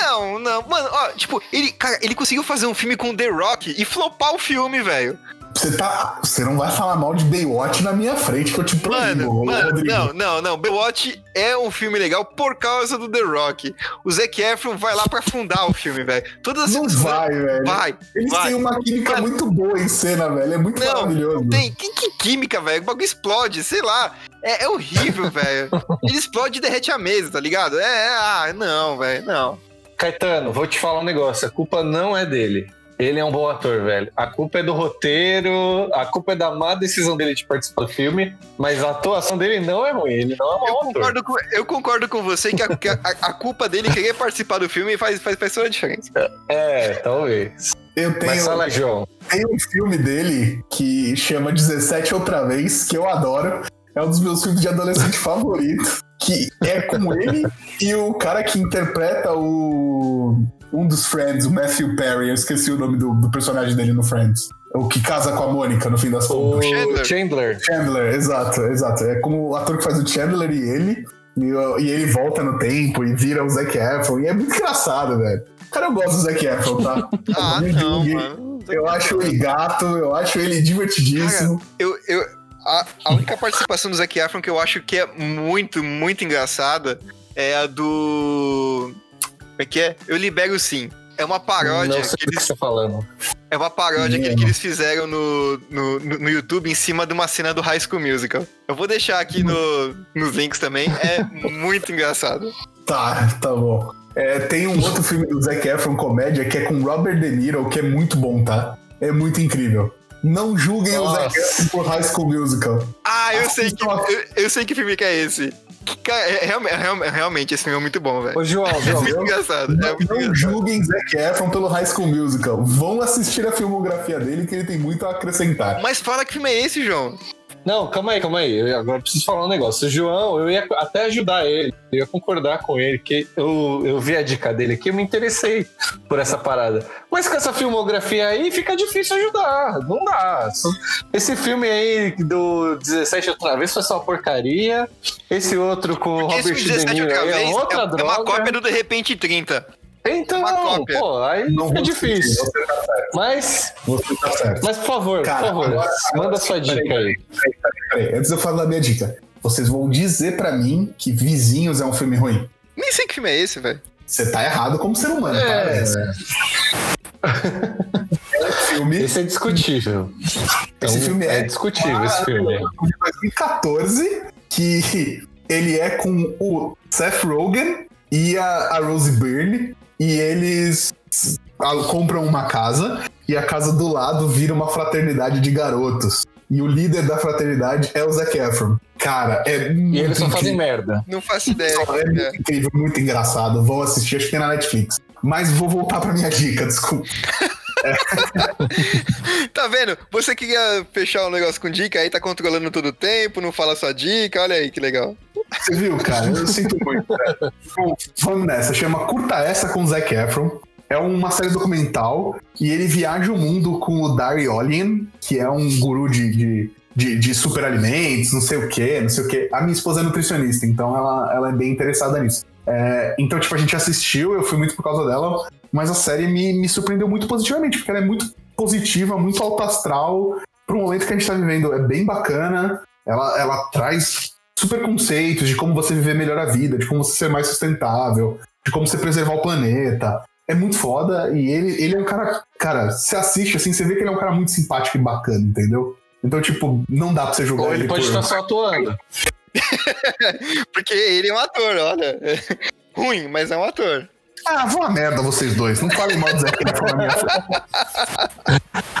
Não, não. Mano, ó, tipo, ele, cara, ele conseguiu fazer um filme com The Rock e flopar o filme, velho. Você tá. Você não vai falar mal de Baywatch na minha frente que eu te proíbo, Mano, não, não, não. Baywatch é um filme legal por causa do The Rock. O Zac Efron vai lá pra fundar o filme, velho. Todas as Não vai, velho. Vai, Eles vai. têm uma química Mano. muito boa em cena, velho. É muito Não, maravilhoso. Tem, que, que química, velho. O bagulho explode, sei lá. É, é horrível, velho. Ele explode e derrete a mesa, tá ligado? É, é ah, não, velho, não. Caetano, vou te falar um negócio. A culpa não é dele. Ele é um bom ator, velho. A culpa é do roteiro, a culpa é da má decisão dele de participar do filme, mas a atuação dele não é ruim. Ele não é um Eu concordo, com, eu concordo com você que a, que a- a culpa dele querer participar do filme faz, faz, faz toda a diferença. É, talvez. Eu Mas tenho, fala, João. tem um filme dele que chama 17 Outra Vez, que eu adoro. É um dos meus filmes de adolescente favoritos. Que é com ele e o cara que interpreta o. Um dos Friends, o Matthew Perry. Eu esqueci o nome do, do personagem dele no Friends. O que casa com a Mônica, no fim das O contas. Chandler. Chandler. Chandler, exato, exato. É como o ator que faz o Chandler e ele. E, e ele volta no tempo e vira o Zac Efron. E é muito engraçado, velho. Cara, eu gosto do Zac Efron, tá? Ah, não, mano. Eu acho ele gato, eu acho ele divertidíssimo. Eu, eu, a, a única participação do Zac Efron que eu acho que é muito, muito engraçada é a do. Como é que é? Eu libero sim. É uma paródia Não sei que do que eles você tá falando. É uma paródia que, que eles fizeram no, no, no- YouTube em cima de uma cena do High School Musical. Eu vou deixar aqui no, nos links também. É muito engraçado. Tá, tá bom. É, tem um outro filme do Zac Efron, comédia, que é com Robert De Niro, que é muito bom, tá? É muito incrível. Não julguem o Zac Nossa. Efron por High School Musical. Ah, eu sei que, a- eu, eu sei que filme que é esse. É, é real- realmente, esse filme é muito bom, velho. Ô, João, É João. muito engraçado. É Não, muito não engraçado. julguem Zac Efron pelo High School Musical. Vão assistir a filmografia dele, que ele tem muito a acrescentar. Mas fala que filme é esse, João? Não, calma aí, calma aí. Eu agora preciso falar um negócio. O João, eu ia até ajudar ele, eu ia concordar com ele, que eu, eu vi a dica dele aqui, eu me interessei por essa parada. Mas com essa filmografia aí, fica difícil ajudar. Não dá. Esse filme aí do 17 outra vez foi só uma porcaria. Esse outro com Porque Robert De 17 Niro vez é outra é, é droga. uma cópia do De Repente 30. Então, uma cópia. pô, aí Não fica vou difícil. Você tá certo. Mas, Você tá certo. mas por favor, Cara, por favor, agora- manda sua dica aí. Peraí, antes de eu falar da minha dica, vocês vão dizer pra mim que Vizinhos é um filme ruim. Nem sei que filme é esse, velho. Você tá errado como ser humano, É. parabéns. É um filme Esse é discutível. Esse filme é- discutível, esse filme. de 2014 que ele é com o Seth Rogen e a, a Rose Byrne e eles compram uma casa e a casa do lado vira uma fraternidade de garotos. E o líder da fraternidade é o Zac Efron. Cara, é muito E eles só fazem merda. Não faço ideia. É muito incrível, muito engraçado. Vou assistir, acho que tem na Netflix. Mas vou voltar pra minha dica, desculpa. Tá vendo? Você queria fechar um negócio com dica, aí tá controlando todo o tempo, não fala sua dica, olha aí que legal. Você viu, cara? Eu sinto muito. Bom, vamos nessa. Chama Curta Essa com Zac Efron. É uma série documental e ele viaja o mundo com o Dari Olien, que é um guru de, de, de, de superalimentos, não sei o que, não sei o que. A minha esposa é nutricionista, então ela, ela é bem interessada nisso. É, então, tipo, a gente assistiu, eu fui muito por causa dela, mas a série me, me surpreendeu muito positivamente, porque ela é muito positiva, muito alto astral, pro momento que a gente tá vivendo. É bem bacana, ela, ela traz super conceitos de como você viver melhor a vida, de como você ser mais sustentável, de como você preservar o planeta. É muito foda e ele, ele é um cara. Cara, você assiste assim, você vê que ele é um cara muito simpático e bacana, entendeu? Então, tipo, não dá pra você julgar Ou ele pode por- estar só atuando. Porque ele é um ator, olha. Ruim, mas é um ator. Ah, vão a merda vocês dois. Não falem mal do frente.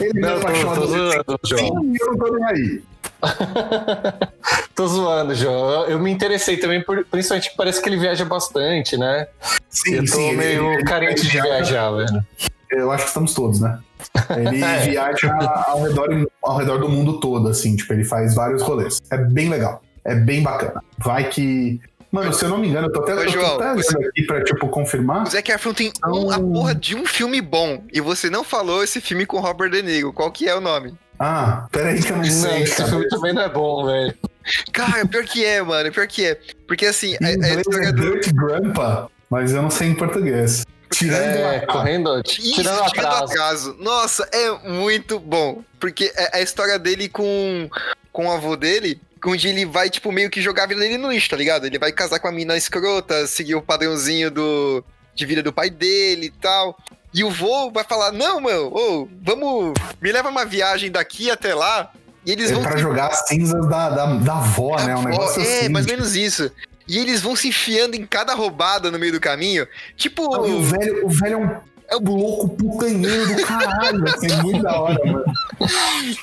Ele me Não, tô, apaixona tô do zoando, João. Sim, eu não tô nem aí. Tô zoando, João. Eu, me interessei também, por, principalmente que parece que ele viaja bastante, né? Sim, eu tô sim. meio ele- carente ele de viajar, velho. Eu acho que estamos todos, né? Ele É. viaja ao redor, ao redor do mundo todo, assim, tipo, ele faz vários rolês. É bem legal. É bem bacana. Vai que. Mano, se eu não me engano, eu tô até, Ô, eu tô João, até olhando aqui pra, tipo, confirmar. O Zac Efron tem um, a porra de um filme bom. E você não falou esse filme com Robert De Niro. Qual que é o nome? Ah, peraí que eu não Não, sei. esse filme também não é bom, velho. Cara, pior que é, mano. Pior que é. Porque assim, Em história é do. Dirty Grandpa, mas eu não sei em português. Tirando É, a- correndo, Isso, tirando tirando atraso. atraso. Nossa, é muito bom. Porque é a história dele com, com o avô dele, onde ele vai, tipo, meio que jogar a vida dele no lixo, tá ligado? Ele vai casar com a mina escrota, seguir o padrãozinho do, de vida do pai dele e tal. E o vô vai falar: Não, mano, ô, vamos. Me leva uma viagem daqui até lá. E eles É vão pra jogar as cinzas da, da, da avó, né? Um Avó, negócio é, assim. mais ou menos isso. E eles vão se enfiando em cada roubada no meio do caminho. Tipo, Não, o velho, o velho é um, é um louco putanheiro do caralho. Assim, é muito da hora, mano.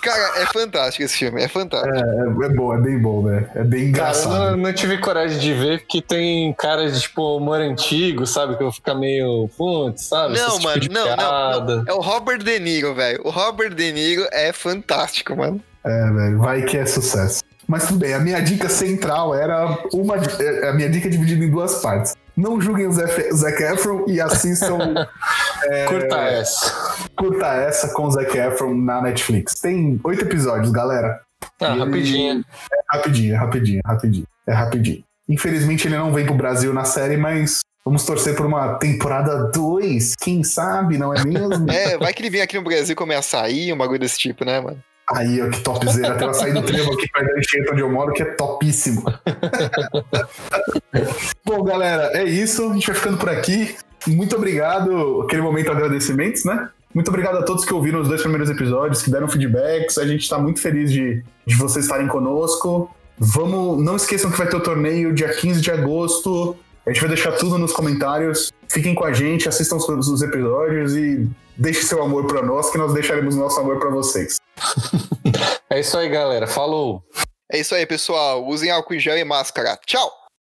cara, é fantástico esse filme, é fantástico. É, é bom, é bem bom, velho. É bem Cara, eu engraçado. não, não tive coragem de ver, porque tem caras de, tipo, humor antigo, sabe? Que eu vou ficar meio, putz, sabe? Não, Esse tipo mano, de não, não, piada. É o Robert De Niro, velho. O Robert De Niro é fantástico, mano. É, velho, vai que é sucesso. Mas tudo bem, a minha dica central era uma. A minha dica é dividida em duas partes. Não julguem o Zac Zac Efron e assistam Curta essa. Curta essa com o Zac Efron na Netflix. Tem oito episódios, galera. Ah, E- rapidinho. É rapidinho, é rapidinho, rapidinho. É rapidinho. Infelizmente ele não vem pro Brasil na série, mas vamos torcer por uma temporada 2. Quem sabe, não é mesmo? É, vai que ele vem aqui no Brasil comer açaí, um bagulho desse tipo, né, mano? Aí, ó, que topzera. Até eu sair do trevo aqui perto da enchente onde eu moro, que é topíssimo. Bom, galera, é isso. A gente vai ficando por aqui. Muito obrigado. Aquele momento agradecimentos, né? Muito obrigado a todos que ouviram os dois primeiros episódios, que deram feedbacks. A gente tá muito feliz de, de vocês estarem conosco. Vamos. Não esqueçam que vai ter o torneio dia 15 de agosto. A gente vai deixar tudo nos comentários. Fiquem com a gente, assistam os, os episódios e deixe seu amor pra nós, que nós deixaremos nosso amor pra vocês. É isso aí, galera. Falou. É isso aí, pessoal. Usem álcool em gel e máscara. Tchau!